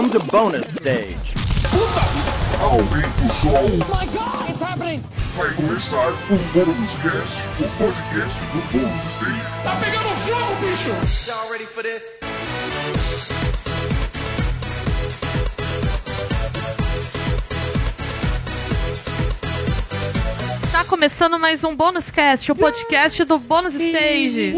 Welcome to bonus stage. Aumenta o som. My God, it's happening! Vai começar o Bônus Cast, o podcast do Bônus Day. Tá pegando fogo, bicho! Y'all ready for this? Começando mais um Bônus Cast, o podcast do Bônus Stage.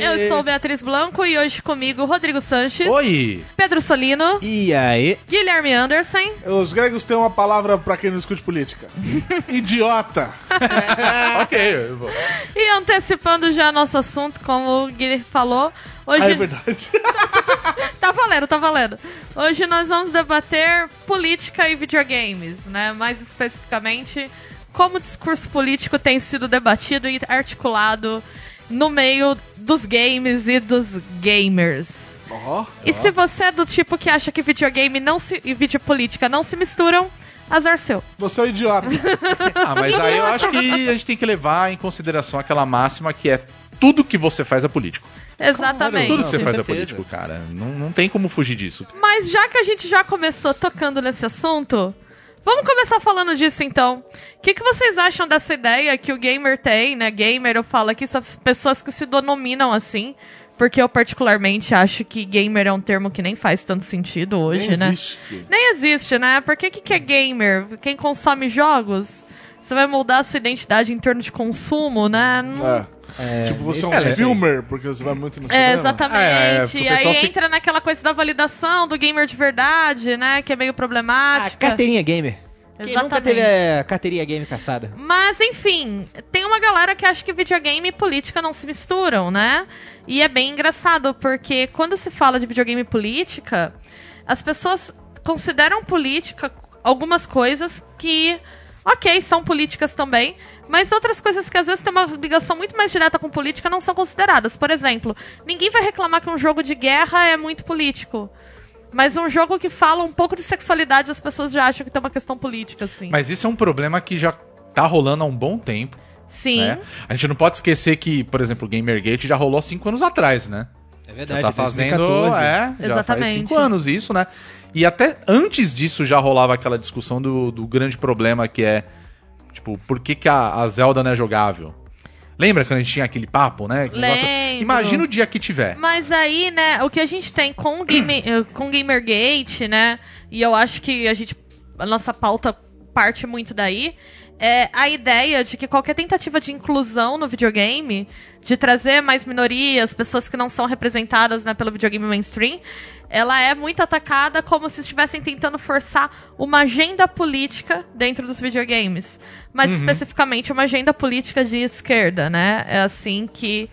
Eu sou Beatriz Blanco e hoje comigo Rodrigo Sanches, Oi! Pedro Solino, E aí? Guilherme Anderson. Os gregos têm uma palavra pra quem não discute política. Idiota. ok. eu vou- E antecipando já nosso assunto, como o Guilherme falou, hoje. Ah, é verdade. Tá valendo, tá valendo. Hoje nós vamos debater política e videogames, né? Mais especificamente, como o discurso político tem sido debatido e articulado no meio dos games e dos gamers. Ó, E se você é do tipo que acha que videogame não se, e videopolítica não se misturam, azar seu. você é um idiota. Ah, mas aí eu acho que a gente tem que levar em consideração aquela máxima que é tudo que você faz é político. Exatamente. Tudo que você faz é político, cara. Não, não tem como fugir disso. Mas já que a gente já começou tocando nesse assunto, vamos começar falando disso então. O que, que vocês acham dessa ideia que o gamer tem, né? Gamer, eu falo aqui, são as pessoas que se denominam assim. Porque eu particularmente acho que gamer é um termo que nem faz tanto sentido hoje, Nem né? existe. Nem existe, né? Por que, que, que é gamer? Quem consome jogos? Você vai moldar a sua identidade em torno de consumo, né? Não- É. tipo, você é um excelente. filmer, porque você vai muito no É, cinema. exatamente. É, é, e aí se- entra naquela coisa da validação do gamer de verdade, né? Que é meio A problemática. carteirinha gamer. Quem nunca Exatamente. teve a carteirinha game caçada? Mas, enfim, tem uma galera que acha que videogame e política não se misturam, né? E é bem engraçado, porque quando se fala de videogame e política, as pessoas consideram política algumas coisas que, ok, são políticas também, mas outras coisas que às vezes têm uma ligação muito mais direta com política não são consideradas. Por exemplo, ninguém vai reclamar que um jogo de guerra é muito político. Mas um jogo que fala um pouco de sexualidade, as pessoas já acham que tem uma questão política, assim. Mas isso é um problema que já tá rolando há um bom tempo, Sim. né? A gente não pode esquecer que, por exemplo, o Gamergate já rolou há cinco anos atrás, né? É Já verdade, tá fazendo, 2014. é, já faz Exatamente. cinco anos isso, né? E até antes disso já rolava aquela discussão do, do grande problema que é, tipo, por que, que a, a Zelda não é jogável? Lembra quando a gente tinha aquele papo, né? Negócio-. Imagina o dia que tiver. Mas aí, né, o que a gente tem com o game, eh, com o Gamergate, né, e eu acho que a gente, a nossa pauta parte muito daí, é a ideia de que qualquer tentativa de inclusão no videogame, de trazer mais minorias, pessoas que não são representadas, né, pelo videogame mainstream, ela é muito atacada como se estivessem tentando forçar uma agenda política dentro dos videogames. Mas especificamente uma agenda política de esquerda, né? É assim que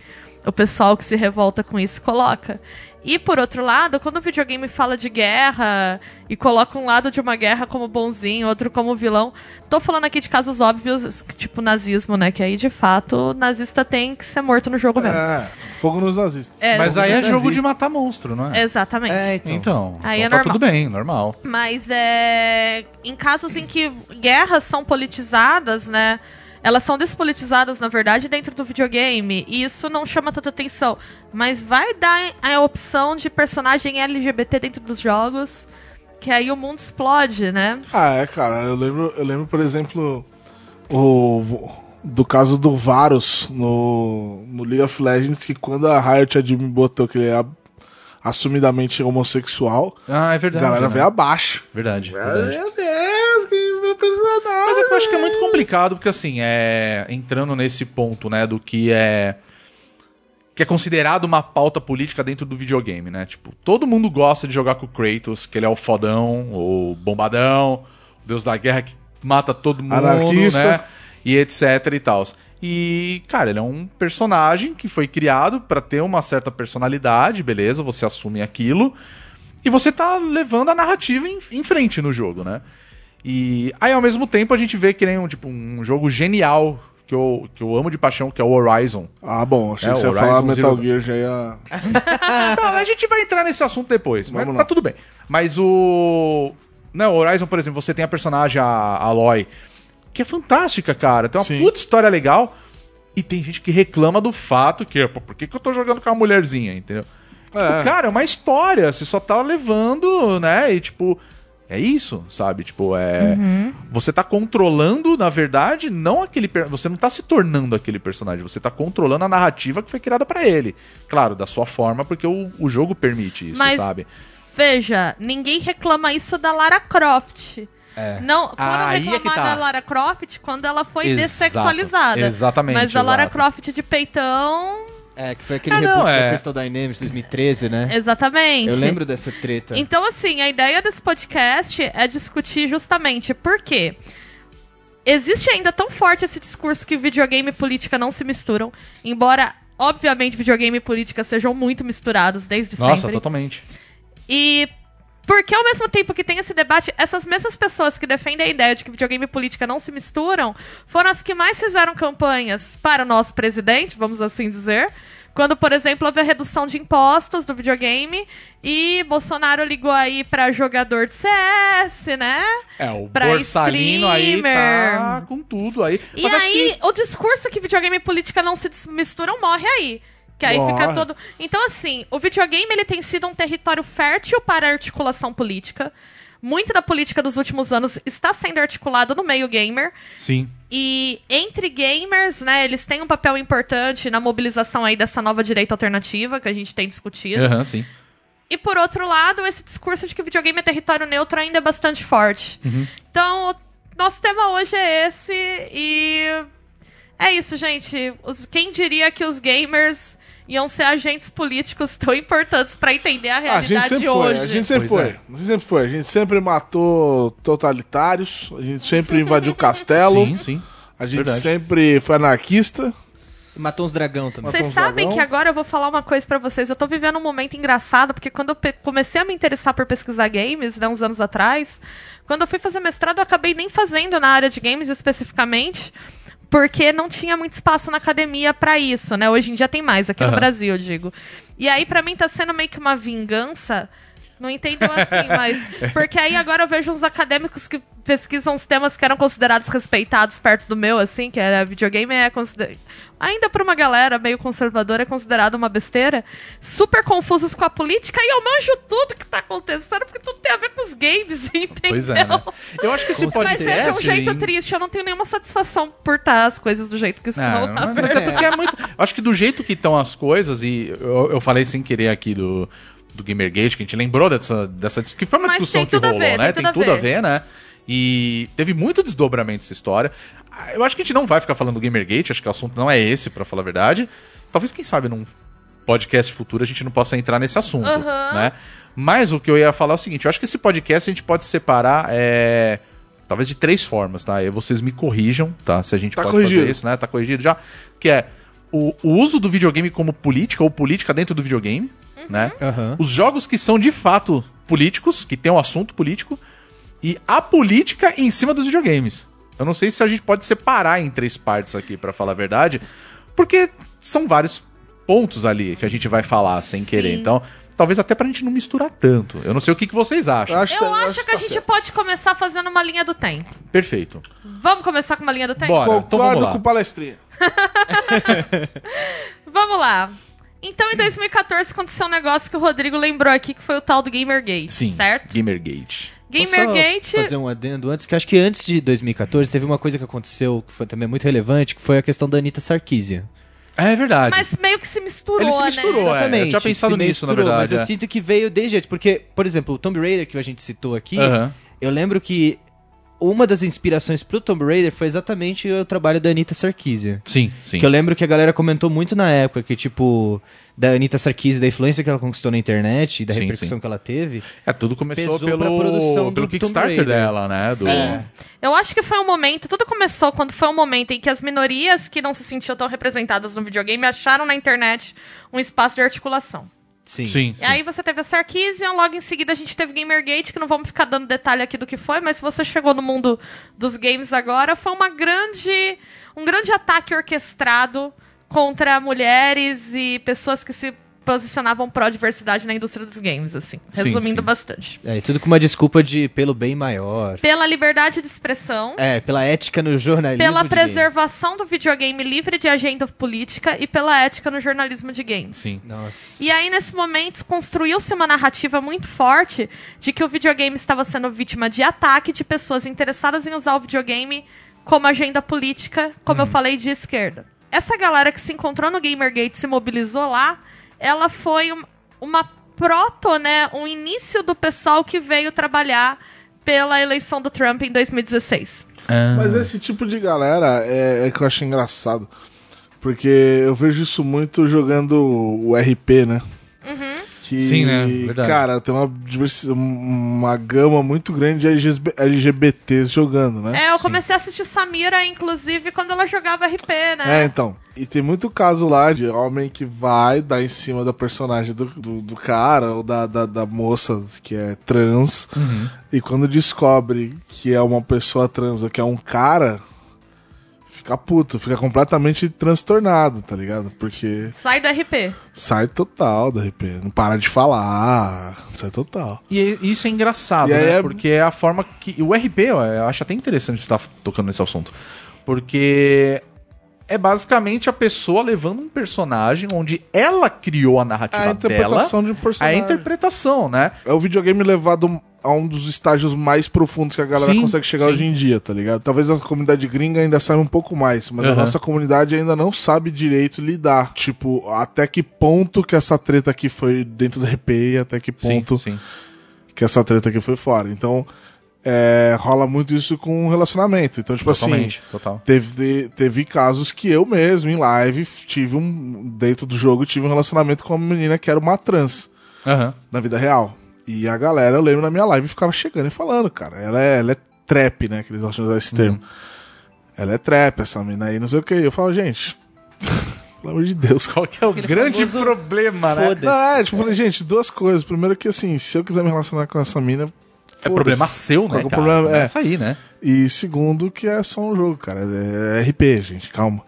o pessoal que se revolta com isso coloca. E por outro lado, quando o videogame fala de guerra e coloca um lado de uma guerra como bonzinho, outro como vilão, tô falando aqui de casos óbvios, tipo nazismo, né? Que aí de fato o nazista tem que ser morto no jogo mesmo. É, fogo nos nazistas. É, Mas aí é nazista. jogo de matar monstro, não é? Exatamente. É, então. Então, Aí então é tá normal. tudo bem, normal. Mas é. Em casos em que guerras são politizadas, né? Elas são despolitizadas, na verdade, dentro do videogame. E isso não chama tanta atenção. Mas vai dar a opção de personagem LGBT dentro dos jogos. Que aí o mundo explode, né? Ah, é, cara. Eu lembro, eu lembro por exemplo, o, do caso do Varus no, no League of Legends, que quando a Riot Admin botou que ele é assumidamente homossexual, Ah, é a verdade. galera né? veio abaixo. Verdade, verdade. Meu Deus, que meu personagem. Que eu acho que é muito complicado, porque assim, é. Entrando nesse ponto, né, do que é. Que é considerado uma pauta política dentro do videogame, né? Tipo, todo mundo gosta de jogar com o Kratos, que ele é o fodão, o bombadão, o deus da guerra que mata todo mundo, Anarquista. né? E etc e tal. E, cara, ele é um personagem que foi criado pra ter uma certa personalidade, beleza? Você assume aquilo. E você tá levando a narrativa em, em frente no jogo, né? E aí, ao mesmo tempo, a gente vê que nem um, tipo, um jogo genial que eu, que eu amo de paixão, que é o Horizon. Ah, bom, achei É, que você ia falar Metal Zero Gear, já ia. Não, a gente vai entrar nesse assunto depois, mas Vamos tá lá. tudo bem. Mas o. Não, o Horizon, por exemplo, você tem a personagem, a Aloy, que é fantástica, cara. Tem uma Sim. puta história legal. E tem gente que reclama do fato que, pô, por que, que eu tô jogando com uma mulherzinha, entendeu? É. Cara, é uma história, você só tá levando, né? E tipo, é isso, sabe? Tipo, é. Você tá controlando, na verdade, não aquele. per- Você não tá se tornando aquele personagem, você tá controlando a narrativa que foi criada pra ele. Claro, da sua forma, porque o, o jogo permite isso, Mas- sabe? Veja, ninguém reclama isso da Lara Croft. É. Não, foram Ah, aí é reclamar tá. da Lara Croft quando ela foi Exato, dessexualizada. exatamente, Mas a Lara exato. Croft de peitão. É, que foi aquele Ah, não, da é. Crystal Dynamics 2013, né? Exatamente. Eu lembro dessa treta. Então, assim, a ideia desse podcast é discutir justamente por quê. Existe ainda tão forte esse discurso que videogame e política não se misturam, embora, obviamente, videogame e política sejam muito misturados desde Nossa, sempre. totalmente. E porque ao mesmo tempo que tem esse debate, essas mesmas pessoas que defendem a ideia de que videogame e política não se misturam, foram as que mais fizeram campanhas para o nosso presidente, vamos assim dizer. Quando, por exemplo, houve a redução de impostos do videogame e Bolsonaro ligou aí para jogador de CS, né? É, o Pra Borsalino aí streamer. tá com tudo aí. E Mas aí, que- o discurso que videogame e política não se misturam morre aí. Que aí fica Morre. todo. Então, assim, o videogame ele tem sido um território fértil para a articulação política. Muito da política dos últimos anos está sendo articulado no meio gamer. Sim. E entre gamers, né, eles têm um papel importante na mobilização aí dessa nova direita alternativa que a gente tem discutido. Aham, sim. E por outro lado, esse discurso de que o videogame é território neutro ainda é bastante forte. Então, o nosso tema hoje é esse e é isso, gente. Os- quem diria que os gamers iam ser agentes políticos tão importantes pra entender a Ah, a realidade gente sempre hoje? foi, a gente sempre Pois foi. é. A gente sempre foi. A gente sempre matou totalitários, a gente sempre invadiu castelo, Sim, sim. a gente Verdade. sempre foi anarquista. Matou uns dragão também. Vocês sabem dragão. que agora eu vou falar uma coisa pra vocês. Eu tô vivendo um momento engraçado, porque quando eu comecei a me interessar por pesquisar games, né, uns anos atrás, quando eu fui fazer mestrado, eu acabei nem fazendo na área de games especificamente, porque não tinha muito espaço na academia pra isso, né? Hoje em dia tem mais, aqui no Aham. Brasil, eu digo. E aí, pra mim, tá sendo meio que uma vingança. Não entendo assim, mas. Porque aí agora eu vejo uns acadêmicos que pesquisam os temas que eram considerados respeitados perto do meu, assim, que era videogame, é considerado. Ainda pra uma galera meio conservadora, é considerado uma besteira. Super confusos com a política e eu manjo tudo que tá acontecendo, porque tudo tem a ver com os games, entendeu? Pois é, né? Eu acho que esse Mas é de um podcast... jeito triste, eu não tenho nenhuma satisfação por estar as coisas do jeito que estão. Na mas, mas é porque é muito. Acho que do jeito que estão as coisas, e eu, eu falei sem querer aqui do, do Gamergate, que a gente lembrou dessa, dessa. Que foi uma Mas discussão tem que rolou, ver, né? tem tudo a tudo a ver. ver, né? E teve muito desdobramento essa história. Eu acho que a gente não vai ficar falando do Gamergate, acho que o assunto não é esse, pra falar a verdade. Talvez, quem sabe, num podcast futuro a gente não possa entrar nesse assunto, Aham. né? Mas o que eu ia falar é o seguinte, eu acho que esse podcast a gente pode separar é, talvez de três formas, tá? E vocês me corrijam, tá? Se a gente Tá pode corrigido. fazer isso, né? Tá corrigido já. Que é o, o uso do videogame como política ou política dentro do videogame, né? Aham. Os jogos que são de fato políticos, que tem um assunto político, e a política em cima dos videogames. Eu não sei se a gente pode separar em três partes aqui, pra falar a verdade, porque são vários pontos ali que a gente vai falar sem querer. Então, talvez até pra gente não misturar tanto. Eu não sei o que, que vocês acham. Eu acho, Eu tá- acho que a tá gente certo. pode começar fazendo uma linha do tempo. Perfeito. Vamos começar com uma linha do tempo? Bora. então vamos Concordo lá. com palestrinha. Vamos lá. Então, em 2014, aconteceu um negócio que o Rodrigo lembrou aqui, que foi o tal do Gamergate, Sim. certo? Gamergate. Gamergate... Posso fazer um adendo antes, que acho que antes de 2014 teve uma coisa que aconteceu que foi também muito relevante, que foi a questão da Anitta Sarkeesian. É verdade. Mas meio que se misturou, Ele se né? misturou, é. eu tinha pensado nisso, na verdade, Mas é. eu sinto que veio desde porque, por exemplo, o Tomb Raider que a gente citou aqui, Aham. eu lembro que uma das inspirações pro Tomb Raider foi exatamente o trabalho da Anitta Sarkeesian. Sim, sim. Que eu lembro que a galera comentou muito na época, que tipo, da Anitta Sarkeesian, da influência que ela conquistou na internet, e da Sim, repercussão sim. que ela teve. É, tudo começou pelo, produção do pelo Kickstarter dela, né? Do... Sim. Eu acho que foi um momento, tudo começou quando foi um momento em que as minorias que não se sentiam tão representadas no videogame acharam na internet um espaço de articulação. Sim. Sim, E aí você teve a Sarkeesian, logo em seguida a gente teve Gamergate, que não vamos ficar dando detalhe aqui do que foi, mas se você chegou no mundo dos games agora, foi uma grande, um grande ataque orquestrado contra mulheres e pessoas que se posicionavam pró-diversidade na indústria dos games, assim. Sim, Resumindo sim. bastante. É, e tudo com uma desculpa de pelo bem maior. Pela liberdade de expressão, É, pela ética no jornalismo. pela de games. preservação do videogame livre de agenda política e pela ética no jornalismo de games. Sim. Nossa. E aí, nesse momento, construiu-se uma narrativa muito forte de que o videogame estava sendo vítima de ataque de pessoas interessadas em usar o videogame como agenda política, como eu falei, de esquerda. Essa galera que se encontrou no Gamergate se mobilizou lá, ela foi um- uma proto, né, um início do pessoal que veio trabalhar pela eleição do Trump em 2016. Mas esse tipo de galera é, é que eu acho engraçado. Porque eu vejo isso muito jogando o RP, né? Que, Sim, né? Verdade. Cara, tem uma, uma gama muito grande de LGB LGBTs jogando, né? É, eu comecei a assistir Samira, inclusive, quando ela jogava RP, É, né? então. E tem muito caso lá de homem que vai dar em cima da personagem do, do, do cara ou da, da, da moça que é trans. E quando descobre que é uma pessoa trans ou que é um cara, fica puto, fica completamente transtornado, tá ligado? Porque Sai do RP. sai total do RP. Não para de falar, sai total. E isso é engraçado, E né? é- Porque é a forma que. O RP, ó, eu acho até interessante estar tocando nesse assunto. Porque é basicamente a pessoa levando um personagem onde ela criou a narrativa a interpretação dela. de um personagem. É a interpretação, né? É o videogame levado a um dos estágios mais profundos que a galera Sim, consegue chegar sim. hoje em dia, tá ligado? Talvez a comunidade gringa ainda saiba um pouco mais, mas a Aham. nossa comunidade ainda não sabe direito lidar. Tipo, até que ponto que essa treta aqui foi dentro do RP e até que ponto Sim, sim. que essa treta aqui foi fora. Então, é, rola muito isso com relacionamento. Então, tipo Totalmente, assim, total. teve, teve casos que eu mesmo, em live, tive um. Dentro do jogo, tive um relacionamento com uma menina que era uma trans Aham. na vida real. E a galera, eu lembro na minha live, ficava chegando e falando, cara. Ela é, ela é trap, né? Que eles gostam de usar esse termo. Ela é trap, essa mina aí, não sei o que. Eu falo, gente, pelo amor de Deus, qual que é o Aquele grande problema, né? Não, é, tipo, eu falei, gente, duas coisas. Primeiro que, assim, se eu quiser me relacionar com essa mina... É problema seu, né, é problema? É. Essa aí, né? E segundo que é só um jogo, cara. É RP, gente, calma.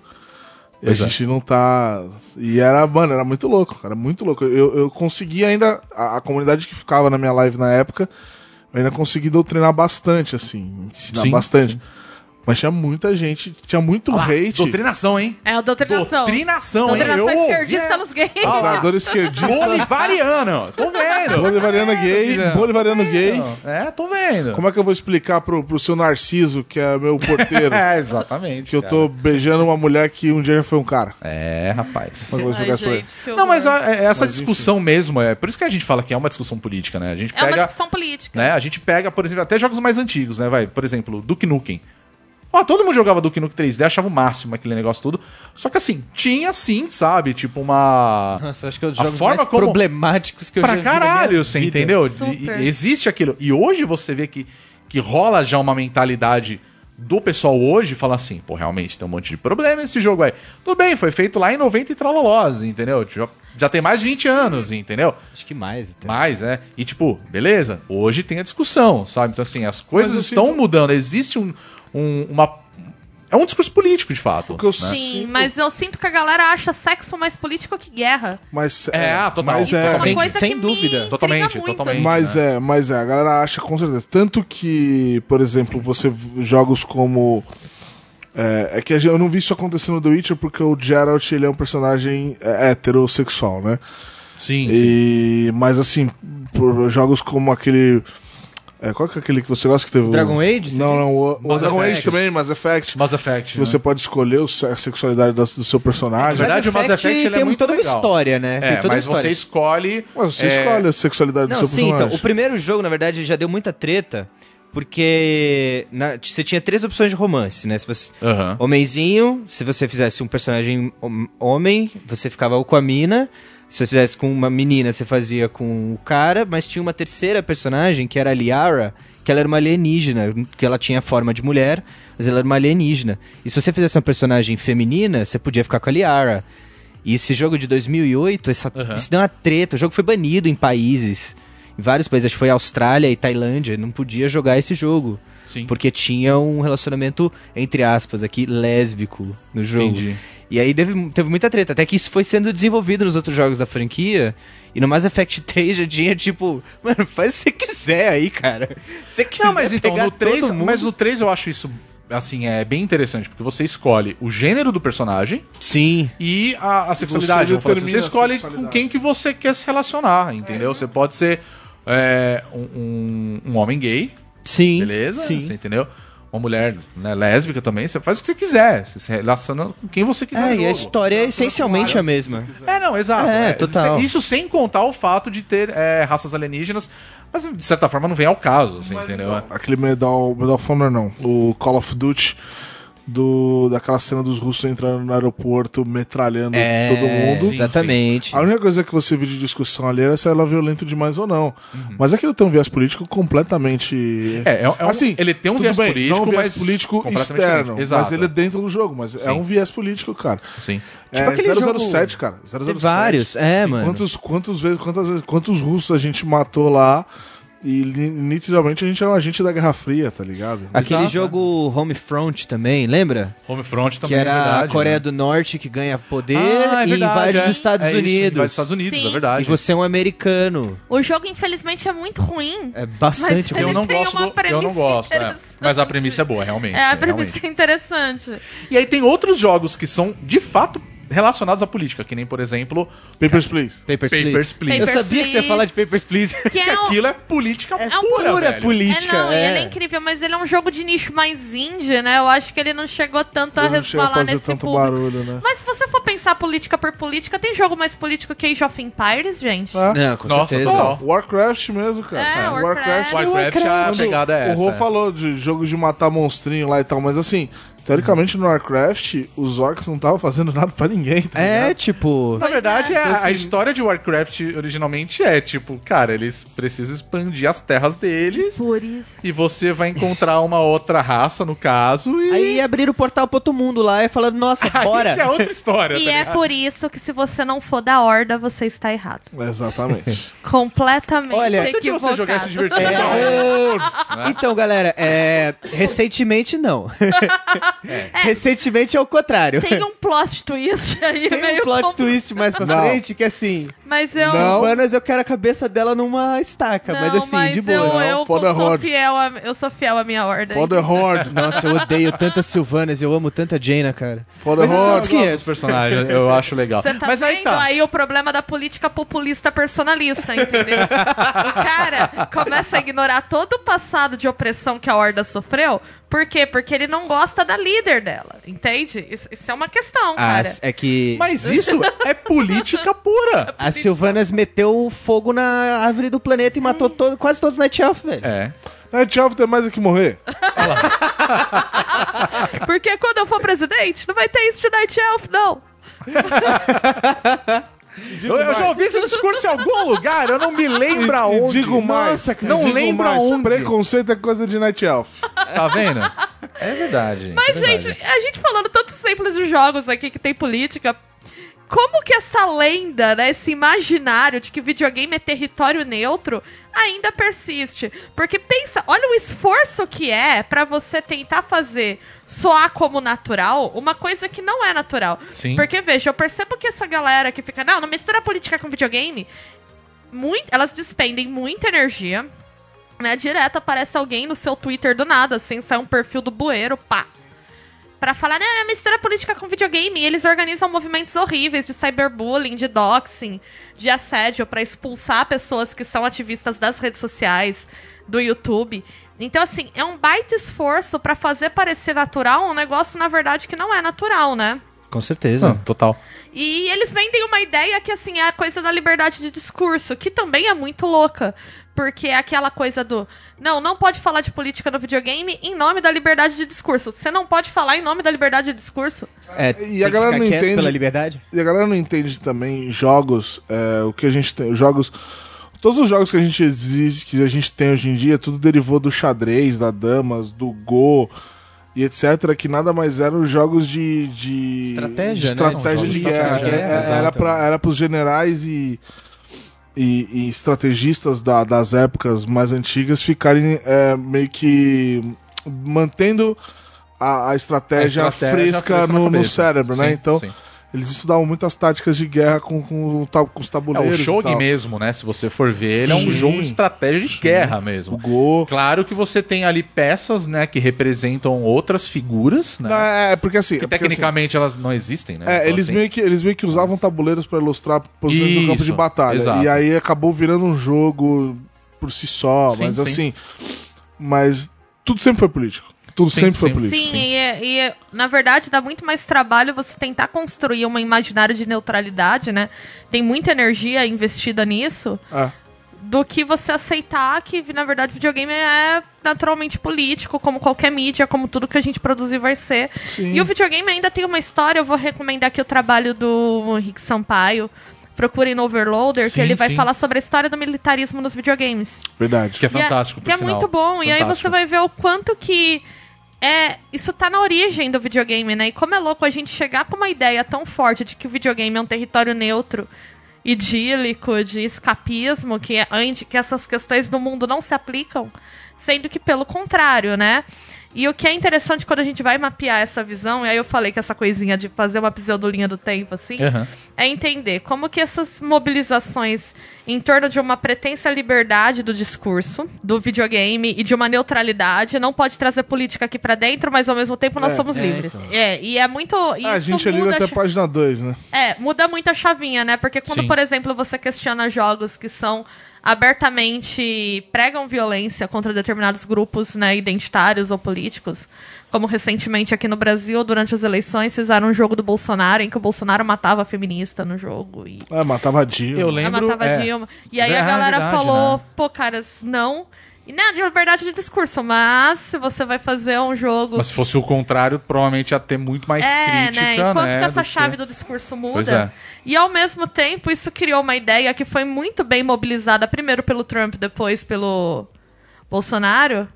E a é. gente não tá. E era, mano, era muito louco, era muito louco. Eu, eu consegui ainda. A, a comunidade que ficava na minha live na época, eu ainda consegui doutrinar bastante, assim, ensinar Sim, bastante. sim. Mas tinha muita gente, tinha muito Olha lá, hate. Doutrinação, hein? É a doutrinação. Doutrinação, hein? Doutrinação Eu- esquerdista é. nos lá. Treinador esquerdista, Bolivariano. Tô vendo. bolivariano gay, Não. bolivariano gay. É, tô vendo. Como é que eu vou explicar pro, pro seu Narciso, que é meu porteiro, É, exatamente. que eu cara. tô beijando uma mulher que um dia já foi um cara? É, rapaz. Como é que eu vou Ai, explicar isso pra ele? gente, Não, mas a- é- essa Mas, discussão mesmo, é por isso que a gente fala que é uma discussão política, né? A gente É uma pega, discussão política. né? A gente pega, por exemplo, até jogos mais antigos, né? Vai, por exemplo, Duke Nukem. Ó, todo mundo jogava Duke Nukem 3D, achava o máximo aquele negócio tudo. Só que assim, tinha sim, sabe? Tipo uma Nossa, acho que é um dos jogos forma mais como- problemáticos que eu já pra minha caralho, você vida. entendeu? Super. E existe aquilo. E hoje você vê que, que rola já uma mentalidade do pessoal hoje, fala assim, pô, realmente tem um monte de problema esse jogo aí. Tudo bem, foi feito lá em 90 e trololós, entendeu? Já, já tem mais de 20 anos, entendeu? Acho que mais. Até. Mais, é. E tipo, beleza, hoje tem a discussão, sabe? Então assim, as coisas estão sinto- mudando. Existe um, um- uma... É um discurso político, de fato. que eu né? Sim, sinto- mas eu sinto que a galera acha sexo mais político que guerra. Mas É, ah, total. Mas Isso é é, uma Sem- coisa sem dúvida. Totalmente, muito. totalmente. Mas né? é, mas é, a galera acha com certeza. Tanto que, por exemplo, você jogos como. É, é que eu não vi isso acontecer no The Witcher porque o Geralt ele é um personagem é, heterossexual, né? Sim, sim. E, mas assim, por jogos como aquele. É, qual que é aquele que você gosta que teve? o- Dragon Age, você Não, não, o, o Mass Dragon Age Effect. também, Mass Effect. Mass Effect. Que né? você pode escolher a sexualidade da- do seu personagem. Na verdade, o Mass Effect, é tem muito toda uma legal. história, né? tem É, uma mas você história. escolhe. Mas você é, escolhe a sexualidade Não, do seu sim, então, personagem. o primeiro jogo, na verdade, já deu muita treta, porque na- você tinha três opções de romance, né? Se você, Aham. Homenzinho, se você fizesse um personagem hom- homem, você ficava ou com a mina. Se você fizesse com uma menina, você fazia com o cara, mas tinha uma terceira personagem, que era a Liara, que ela era uma alienígena, que ela tinha forma de mulher, mas ela era uma alienígena. E se você fizesse uma personagem feminina, você podia ficar com a Liara. E esse jogo de 2008, essa, Aham. isso deu uma treta. O jogo foi banido em países, em vários países, acho que foi Austrália e Tailândia, não podia jogar esse jogo. Sim. Porque tinha um relacionamento, entre aspas, aqui, lésbico no jogo. Entendi. E aí teve, teve muita treta, até que isso foi sendo desenvolvido nos outros jogos da franquia. E no Mass Effect 3 já tinha, tipo, mano, faz o que você quiser aí, cara. Você quiser Não, mas então, no 3, todo mundo- mas no 3 eu acho isso, assim, é bem interessante, porque você escolhe o gênero do personagem Sim. e a, a sexualidade. falar assim. Você escolhe com quem que você quer se relacionar, entendeu? Você pode ser é, um, um- um homem gay, Sim. beleza? Sim. Você entendeu? Uma mulher né, lésbica também, você faz o que você quiser. Você se relaciona com quem você quiser. É, e a história é essencialmente a mesma. É, não, exato. É, total. Isso sem contar o fato de ter é, raças alienígenas, mas de certa forma não vem ao caso, assim, entendeu? Aquele Medal, Medal of Honor não, o Call of Duty do, daquela cena dos russos entrando no aeroporto, metralhando É, todo mundo. Exatamente. A única coisa que você viu de discussão ali era se ela é violento demais ou não. Mas aquilo tem um viés político completamente. Uhum. É, é, é um- assim, ele tem um viés bem, político, não um viés mas político externo. Mas ele é dentro do jogo, mas é Sim. um viés político, cara. Sim. É aquele 007, jogo- cara. 007. Tem vários, é, mano. Quantos, quantos vezes, quantas vezes, quantos russos a gente matou lá e nitidamente a gente era um agente da Guerra Fria, tá ligado? Aquele Exato, jogo Homefront também, lembra? Homefront que também é era verdade. a Coreia né? do Norte que ganha poder Ah, é e invade é. os Estados É isso, Unidos. invade os Estados Unidos, Sim. é verdade. E você é um americano. O jogo, infelizmente, é muito ruim. É bastante Mas Eu não gosto uma do, Eu não gosto, é. Mas a premissa é boa, realmente. É, a é, premissa realmente. é interessante. E aí tem outros jogos que são, de fato, relacionados à política, que nem, por exemplo, Papers, Please. Papers, Papers, Please. Please. Eu Papers, sabia que você ia falar de Papers, Please. Que é um, aquilo é política É pura, pura velho. política. É, não, e é. ele é incrível, mas ele é um jogo de nicho mais indie, né? Eu acho que ele não chegou tanto a a resvalar fazer nesse tanto público. barulho, né? Mas se você for pensar política por política, tem jogo mais político que Age of Empires, gente? Ah. Não, com Nossa, certeza. total. Warcraft mesmo, cara. É, Warcraft. Warcraft, a Quando pegada é o essa. Rô é. falou de jogo de matar monstrinho lá e tal, mas assim, teoricamente no Warcraft, os orcs não estavam fazendo nada pra ninguém, tá É, ligado? tipo. Na verdade, é, Então, a assim- história de Warcraft originalmente é, tipo, cara, eles precisam expandir as terras deles Por isso. e você vai encontrar uma outra raça, no caso, e... Aí abriram o portal pro outro mundo lá e falaram, nossa, Aí bora. já é outra história, E tá é por isso que se você não for da Horda, você está errado. Exatamente. Completamente Olha, equivocado. você jogar e se divertir. É. É. Então, galera, é... recentemente não. Recentemente é o contrário. Tem um plot twist aí Tem meio um plot compl- twist mais pra Não. frente que assim, Mas eu... Não. Silvanas eu quero a cabeça dela numa estaca, Não, mas assim, de boa. Eu, eu, the sou fiel a, eu sou fiel à minha Horda. For the Horde. Nossa, eu odeio tantas Silvanas, eu amo tanta Jaina, cara. For the Mas Horde. personagens, eu acho legal. Você tá Mas aí vendo tá. aí o problema da política populista personalista, entendeu? o cara começa a ignorar todo o passado de opressão que a Horda sofreu. Por quê? Porque ele não gosta da líder dela, entende? Isso, isso é uma questão, Ah, cara. é que Mas isso é política pura. a Silvanas meteu fogo na árvore do planeta e matou todo- quase todos os Night Elf, velho. É. Night Elf tem mais é que morrer. Porque quando eu for presidente, não vai ter isso de Night Elf, não. Eu, eu já ouvi esse discurso em algum lugar, eu não me lembro E aonde. digo mais, Nossa, cara, não digo lembro mais, aonde. Preconceito é coisa de Night Elf. Tá vendo? É verdade. Mas, é verdade. gente, a gente falando tantos exemplos de jogos aqui que tem política. Como que essa lenda, né, esse imaginário de que videogame é território neutro ainda persiste? Porque pensa, olha o esforço que é pra você tentar fazer soar como natural uma coisa que não é natural. Sim. Porque veja, eu percebo que essa galera que fica, não, não mistura política com videogame, muito, elas despendem muita energia, né? Direto aparece alguém no seu Twitter do nada, assim, sai um perfil do bueiro, pá. Pra falar, né, mistura política com videogame. E eles organizam movimentos horríveis de cyberbullying, de doxing, de assédio pra expulsar pessoas que são ativistas das redes sociais, do YouTube. Então, assim, é um baita esforço pra fazer parecer natural um negócio, na verdade, que não é natural, né? Com certeza. Não, total. E eles vendem uma ideia que, assim, é a coisa da liberdade de discurso, que também é muito louca. Porque é aquela coisa do. Não, não pode falar de política no videogame em nome da liberdade de discurso. Você não pode falar em nome da liberdade de discurso. É, E tem a que galera não entende. pela liberdade? E a galera não entende também jogos, é, o que a gente tem, os jogos. Todos os jogos que a gente exige, que a gente tem hoje em dia, tudo derivou do xadrez, da damas, do Go e etc, que nada mais eram jogos de, de Estratégia, de né? estratégia Jogos de de guerra. estratégia de É, guerra, era para era pros generais e e, e estrategistas da- das épocas mais antigas ficarem é, meio que mantendo a, a estratégia, A estratégia fresca, fresca no, no cérebro, né? Sim, Então, sim. Eles estudavam muitas táticas de guerra com, com, o com os É, tabuleiros. o e Shogi mesmo, né? Se você for ver, ele é um Sim. jogo de estratégia de guerra mesmo. O Go. Claro que você tem ali peças, né, que representam outras figuras, né? Não, é, é porque assim. que é porque, tecnicamente elas não existem, né? assim, é, Então, eles, assim, meio que, eles meio que usavam tabuleiros pra ilustrar posições no campo Isso, de batalha. exato. E aí acabou virando um jogo por si só. Sim, mas sim. assim. Mas tudo sempre foi político. Tudo Sim, sempre foi sim. político. Sim, E, é- e é- na verdade dá muito mais trabalho você tentar construir uma imaginário de neutralidade, né? Tem muita energia investida nisso, É. do que você aceitar que, na verdade, videogame é naturalmente político, como qualquer mídia, como tudo que a gente produzir vai ser. Sim. E o videogame ainda tem uma história, eu vou recomendar aqui o trabalho do Rick Sampaio. Procurem no Overloader, Sim, que ele vai sim. falar sobre a história do militarismo nos videogames. Verdade. Que é E fantástico, Que é por sinal. muito bom. E aí você Fantástico. vai ver o quanto que. É, isso tá na origem do videogame, né? E como é louco a gente chegar com uma ideia tão forte de que o videogame é um território neutro, idílico, de escapismo, que, é, que essas questões do mundo não se aplicam, sendo que pelo contrário, né? E o que é interessante quando a gente vai mapear essa visão, e aí eu falei que essa coisinha de fazer uma pseudolinha do tempo, assim, Aham. é entender como que essas mobilizações em torno de uma pretensa liberdade do discurso, do videogame e de uma neutralidade não pode trazer política aqui pra dentro, mas ao mesmo tempo nós É, somos é, livres. então. É, e é muito isso Ah, a gente é livre muda até a a página 2, né? é, muda muito a chavinha, né? Porque quando, Sim. por exemplo, você questiona jogos que são abertamente pregam violência contra determinados grupos, né, identitários ou políticos, como recentemente aqui no Brasil, durante as eleições, fizeram um jogo do Bolsonaro em que o Bolsonaro matava a feminista no jogo e Ah, matava Dilma. Eu lembro. matava é, Dilma. E aí É a galera verdade, falou, né? pô, caras, não. E não é de liberdade de discurso, mas se você vai fazer um jogo Mas se fosse o contrário, provavelmente ia ter muito mais é, crítica, né? Enquanto né, que essa do chave do discurso Pois é. muda. E ao mesmo tempo, isso criou uma ideia que foi muito bem mobilizada, primeiro pelo Trump, depois pelo Bolsonaro,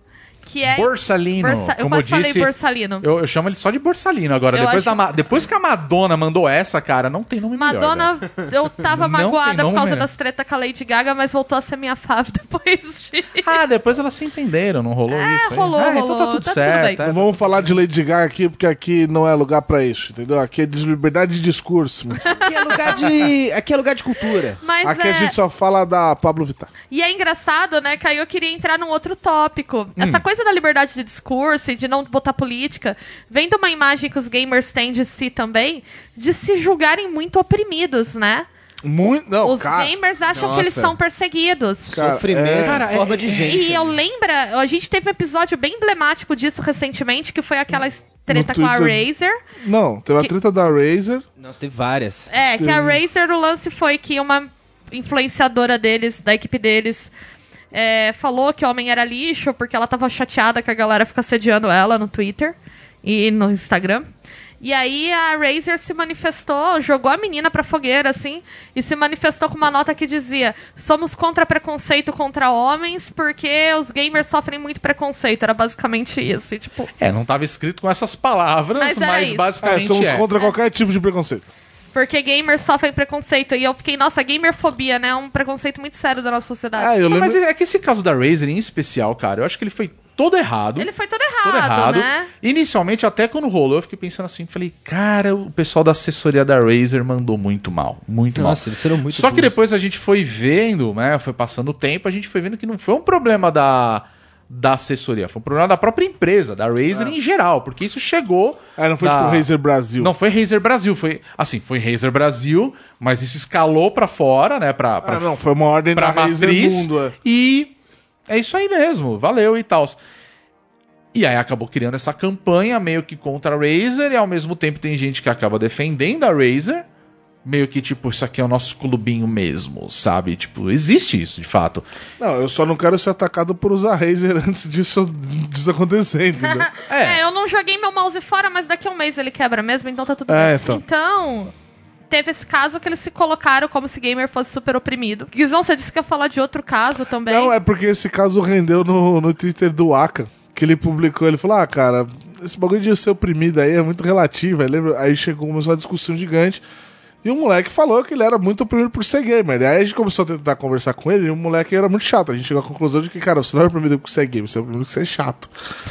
que é. Borsalino, Borsa- Eu como quase falei disse, Borsalino. Eu, eu chamo ele só de Borsalino agora. Eu Depois, acho- da Ma- depois que a Madonna mandou essa, cara, não tem nome melhor. Madonna, eu tava magoada por causa melhor. das tretas com a Lady Gaga, mas voltou a ser minha fave depois de. Ah, depois elas se entenderam, não rolou É, isso? aí? rolou, ah, então rolou, tá tudo tá tudo certo. bem. é. Não vamos falar de Lady Gaga aqui, porque aqui não é lugar pra isso, entendeu? Aqui é de liberdade de discurso. mas Aqui é lugar de, aqui é lugar de cultura. Mas aqui é... a gente só fala da Pablo Vittar. E é engraçado, né, que aí eu queria entrar num outro tópico. Hum. Essa coisa da liberdade de discurso e de não botar política, vem de uma imagem que os gamers têm de si também, de se julgarem muito oprimidos, né? Muito. Não, os cara. gamers acham Nossa. que eles são perseguidos. Cara, Sofrimento é- Cara, em forma é- de gente. E eu lembro, a gente teve um episódio bem emblemático disso recentemente, que foi aquela treta com a. Razer. Não, teve a Que- treta da Razer. Nossa, teve várias. É, que a Razer, o lance foi que uma influenciadora deles, da equipe deles, é, falou que o homem era lixo porque ela tava chateada que a galera fica assediando ela no Twitter e no Instagram. E aí a Razer se manifestou, jogou a menina pra fogueira, assim, e se manifestou com uma nota que dizia: somos contra preconceito contra homens porque os gamers sofrem muito preconceito. Era basicamente isso. E, tipo, É, não tava escrito com essas palavras, Mas mas, isso. É, basicamente somos é. contra qualquer tipo de preconceito. Porque gamers sofrem preconceito. E eu fiquei, nossa, gamerfobia, né? É um preconceito muito sério da nossa sociedade. Ah, eu Não, lembro. mas é que esse caso da Razer em especial, cara, eu acho que ele foi todo errado. Ele foi todo errado, todo errado. né? Inicialmente, até quando rolou, eu fiquei pensando assim, falei, cara, o pessoal da assessoria da Razer mandou muito mal, muito Nossa, mal. eles foram muito Só que depois a gente foi vendo, né, foi passando o tempo, a gente foi vendo que não foi um problema da da assessoria, foi um problema da própria empresa, da Razer em geral, porque isso chegou É, não foi da- tipo Razer Brasil. Não foi Razer Brasil, foi assim, foi Razer Brasil, mas isso escalou pra fora, né, pra, pra Ah, não, foi uma ordem pra da Razer matriz Mundo. É. e é isso aí mesmo, valeu e tal. E aí acabou criando essa campanha meio que contra a Razer e ao mesmo tempo tem gente que acaba defendendo a Razer, meio que tipo, isso aqui é o nosso clubinho mesmo, sabe? Tipo, existe isso, de fato. Não, eu só não quero ser atacado por usar Razer antes disso, disso acontecer, entendeu? É. eu não joguei meu mouse fora, mas daqui a um mês ele quebra mesmo, então tá tudo É, bem. então. teve esse caso que eles se colocaram como se gamer fosse super oprimido. Guizão, você disse que ia falar de outro caso também. Não, é porque esse caso rendeu no, no Twitter do Aka, que ele publicou, ele falou, ah, cara, esse bagulho de ser oprimido aí é muito relativo. Aí, lembra? aí chegou, começou uma discussão gigante. E o moleque falou que ele era muito oprimido por ser gamer. Aí a gente começou a tentar conversar com ele e o moleque era muito chato. A gente chegou à conclusão de que, cara, você não é oprimido por ser gamer, você é oprimido por ser chato.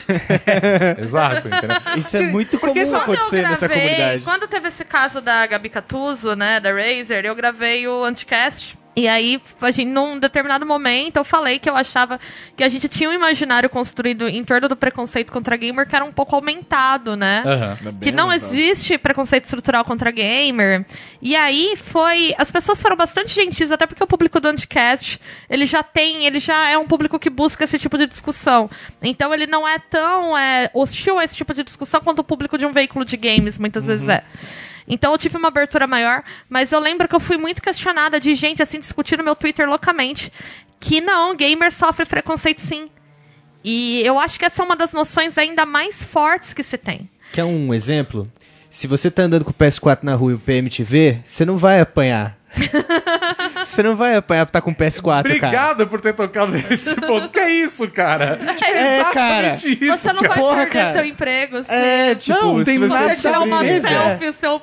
Exato, entendeu? Isso é muito comum acontecer nessa comunidade. Quando teve esse caso da Gabi Catuso, né, da Razer, eu gravei o Anticast. E aí, a gente, num determinado momento, eu falei que eu achava que a gente tinha um imaginário construído em torno do preconceito contra gamer que era um pouco aumentado, né? Aham. que não existe preconceito estrutural contra gamer. E aí foi. As pessoas foram bastante gentis, até porque o público do Anticast, ele já tem, ele já é um público que busca esse tipo de discussão. Então ele não é tão é, hostil a esse tipo de discussão quanto o público de um veículo de games, muitas vezes é. Então eu tive uma abertura maior, mas eu lembro que eu fui muito questionada de gente assim discutindo no meu Twitter loucamente que não, gamer sofre preconceito sim. E eu acho que essa é uma das noções ainda mais fortes que se tem. Quer um exemplo? Se você tá andando com o PS4 na rua e o PM te vê, você não vai apanhar. você não vai apanhar por estar com o PS4, cara. Obrigado por ter tocado nesse ponto. Que é isso, cara? É, cara. Exatamente isso, Você não cara. vai Porra, perder cara. seu emprego. assim. É, tipo, Não, se tem você nada Você tirar uma é. selfie, o seu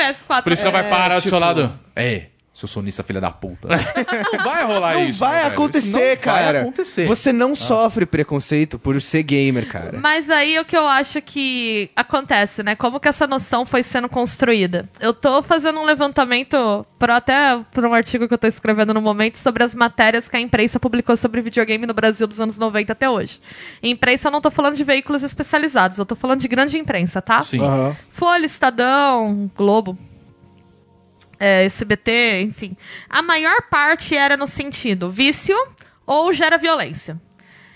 PS4. O policial vai É, parar do tipo- seu lado. É, seu sonista, filha da puta. Não vai rolar Não isso. vai velho. acontecer, Isso não cara. Vai acontecer. Você não sofre preconceito por ser gamer, cara. Mas aí o que eu acho que acontece, né? Como que essa noção foi sendo construída? Eu tô fazendo um levantamento para até por um artigo que eu tô escrevendo no momento sobre as matérias que a imprensa publicou sobre videogame no Brasil dos anos 90 até hoje. Em imprensa eu não tô falando de veículos especializados, eu tô falando de grande imprensa, tá? Sim. Aham. Folha, Estadão, Globo, é, SBT, enfim. A maior parte era no sentido vício ou gera violência.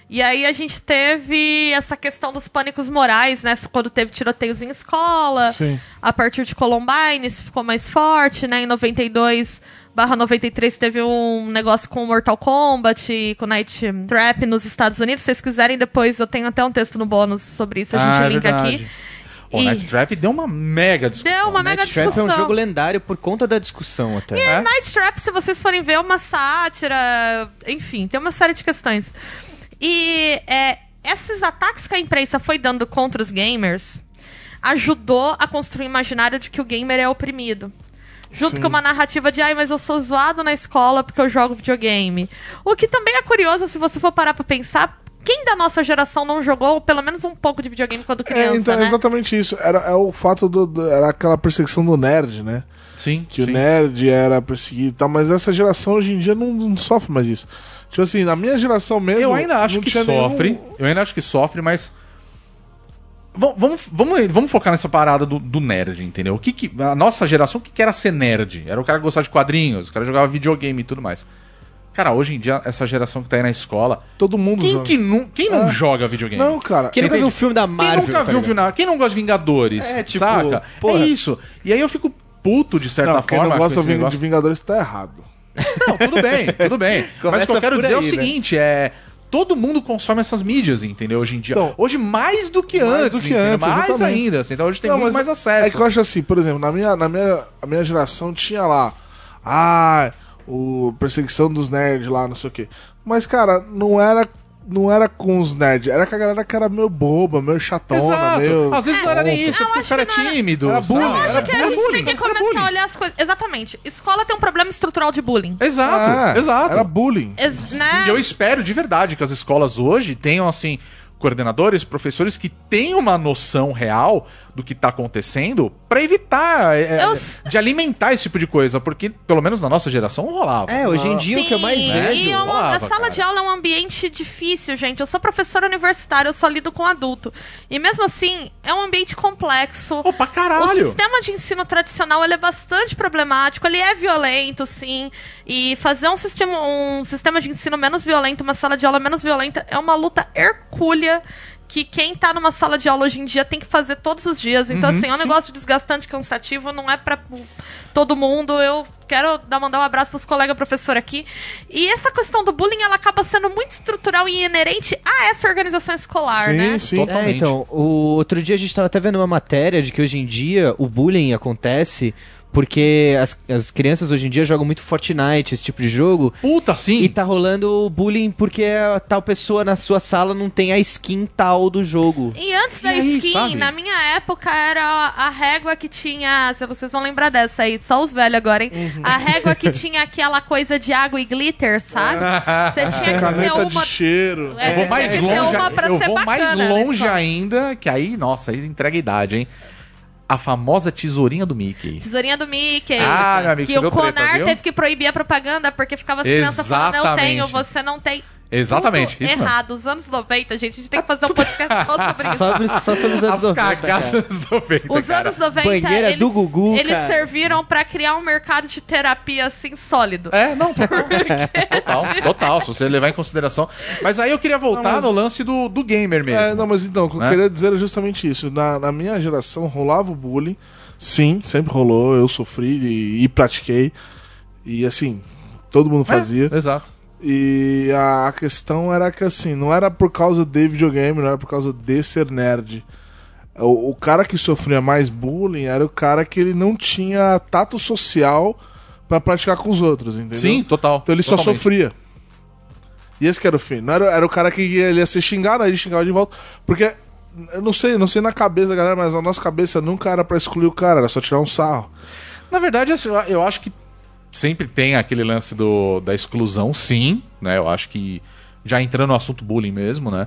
E aí a gente teve essa questão dos pânicos morais, né? Quando teve tiroteios em escola. Sim. A partir de Columbine, isso ficou mais forte, né? Em 92 barra 93 teve um negócio com Mortal Kombat, com Night Trap nos Estados Unidos. Se vocês quiserem, depois eu tenho até um texto no bônus sobre isso, a gente Ah, é linka verdade. aqui. O E- Night Trap deu uma mega discussão. Deu uma mega Night Trap é um jogo lendário por conta da discussão até. É? Night Trap, se vocês forem ver, é uma sátira. Enfim, tem uma série de questões. E é, esses ataques que a imprensa foi dando contra os gamers ajudou a construir o imaginário de que o gamer é oprimido. Junto Sim. com uma narrativa de, ai, mas eu sou zoado na escola porque eu jogo videogame. O que também é curioso, se você for parar pra pensar, quem da nossa geração não jogou pelo menos um pouco de videogame quando criança, É, então, é né? exatamente isso. Era, é o fato do, do- Era aquela perseguição do nerd, né? Sim, Que sim. o nerd era perseguido e tal, mas essa geração hoje em dia não, não sofre mais isso. Tipo assim, na minha geração mesmo. Eu ainda acho que sofre. nenhum- Eu ainda acho que sofre, mas. Vam- Vamos, vamos, vamos focar nessa parada do, do nerd, entendeu? O que que, a nossa geração, o que, que era ser nerd? Era o cara que gostava de quadrinhos, o cara jogava videogame e tudo mais. Cara, hoje em dia, essa geração que tá aí na escola, Todo mundo quem, joga. que nu, quem não Ah. joga videogame? Não, cara. Quem nunca viu um filme da Quem Marvel? nunca tá viu um filme da- Quem não gosta de Vingadores? É, tipo, saca? porra. É isso. E aí eu fico puto, de certa Não, quem forma. não com gosta de negócio. Vingadores tá errado. Não, tudo bem, tudo bem. Mas o que eu quero dizer é o aí, né? seguinte, é... Todo mundo consome essas mídias, entendeu? Hoje em dia. Então, hoje mais do que mais antes, do que antes, Mais exatamente. ainda. assim, Então hoje tem Não, muito mais acesso. É que eu acho assim, por exemplo, na minha, na minha, a minha geração tinha lá. Ah, o perseguição dos nerds lá, não sei o quê. Mas, cara, não era. Não era com os nerds, era com a galera que era meio boba, meio chatona, Exato. meio. Às vezes não era nem isso, porque o cara é que tímido. Era bullying, eu acho que a gente bullying, tem que começar a olhar as coisas. Exatamente. Escola tem um problema estrutural de bullying. Exato, É, exato. Era bullying. Ex- né? E eu espero de verdade que as escolas hoje tenham, assim, coordenadores, professores que tenham uma noção real do que tá acontecendo pra evitar é, Eu- de alimentar esse tipo de coisa, porque pelo menos na nossa geração não rolava. É, hoje em dia o que eu mais Sim, vejo. E é uma- a rolava, sala cara. de aula é um ambiente difícil, gente. Eu sou professora universitária, eu só lido com adulto. E mesmo assim, é um ambiente complexo. Pô, pra O caralho! sistema de ensino tradicional ele é bastante problemático, ele é violento, sim. E fazer um sistema, um sistema de ensino menos violento, uma sala de aula menos violenta, é uma luta hercúlea que quem tá numa sala de aula hoje em dia tem que fazer todos os dias. Então, Uhum, assim, é um sim. negócio desgastante, cansativo, não é pra todo mundo. Eu quero dar, mandar um abraço pros colegas professores aqui. E essa questão do bullying, ela acaba sendo muito estrutural e inerente a essa organização escolar, Sim, né? sim. É, Totalmente. então, o outro dia a gente tava até vendo uma matéria de que hoje em dia o bullying acontece porque as, as crianças hoje em dia jogam muito Fortnite, esse tipo de jogo, Puta, sim. e tá rolando bullying porque a tal pessoa na sua sala não tem a skin tal do jogo. E antes da E aí, skin, sabe? na minha época, era a régua que tinha. Se vocês vão lembrar dessa aí, só os velhos agora, hein? Uhum. A régua que tinha aquela coisa de água e glitter, sabe? Você tinha que ter uma. de cheiro. É, Eu vou mais longe, eu vou mais na longe ainda, que aí, nossa, aí entrega a idade, hein? A famosa tesourinha do Mickey. Tesourinha do Mickey. Ah, meu amigo, que o Conar teve que proibir a propaganda porque ficava as crianças falando, eu tenho, você não tem. Exatamente, Tudo isso mesmo. errado. Os anos 90, gente, a gente tem que fazer um podcast só sobre isso. Sobre, só sobre os anos As 90, cara. cagaças dos 90, Os cara. anos 90, Banheira eles, do Gugu, eles cara. serviram pra criar um mercado de terapia assim sólido. É, não, total. total, total, se você levar em consideração. Mas aí eu queria voltar no lance do, do gamer mesmo. É, não, mas então, o que eu Né? queria dizer é justamente isso. Na, na minha geração rolava o bullying. Sim, sempre rolou. Eu sofri e, e pratiquei. E assim, todo mundo fazia. É, exato. E a, questão era que assim, não era por causa de videogame, não era por causa de ser nerd. O, o cara que sofria mais bullying era o cara que ele não tinha tato social pra praticar com os outros, entendeu? Sim, total. Então ele só totalmente. sofria. E esse que era o fim. Não era, era o cara que ia, ele ia ser xingado, aí ele xingava de volta. Porque, eu não sei, não sei na cabeça da galera, mas na nossa cabeça nunca era pra excluir o cara, era só tirar um sarro. Na verdade, assim, eu acho que sempre tem aquele lance do, da exclusão, sim, né? Eu acho que já entrando no assunto bullying mesmo, né?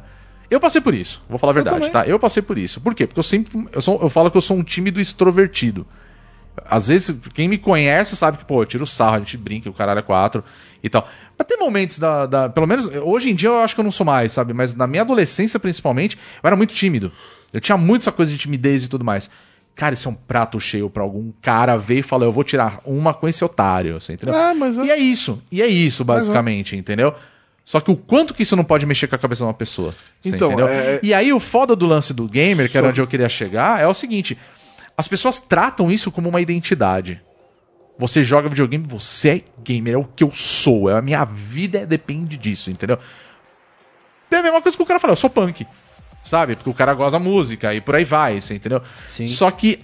Eu passei por isso, vou falar a verdade, também. tá? Eu passei por isso. Por quê? Porque eu sempre. Eu, sou, eu falo que eu sou um tímido extrovertido. Às vezes, quem me conhece sabe que, pô, eu tiro sarro, a gente brinca, o caralho é quatro e tal. Mas tem momentos da, da. Pelo menos, hoje em dia eu acho que eu não sou mais, sabe? Mas na minha adolescência, principalmente, eu era muito tímido. Eu tinha muito essa coisa de timidez e tudo mais. Cara, isso é um prato cheio pra algum cara ver e falar, eu vou tirar uma com esse otário, você entendeu? É, mas é- E é isso. E é isso, basicamente, entendeu? Só que o quanto que isso não pode mexer com a cabeça de uma pessoa. Então, entendeu? é- E aí o foda do lance do gamer, que era onde eu queria chegar, é o seguinte: as pessoas tratam isso como uma identidade. Você joga videogame, você é gamer, é o que eu sou, é a minha vida depende disso, entendeu? É a mesma coisa que o cara fala, eu sou punk. Sabe? Porque o cara gosta da música e por aí vai, você entendeu? Sim. Só que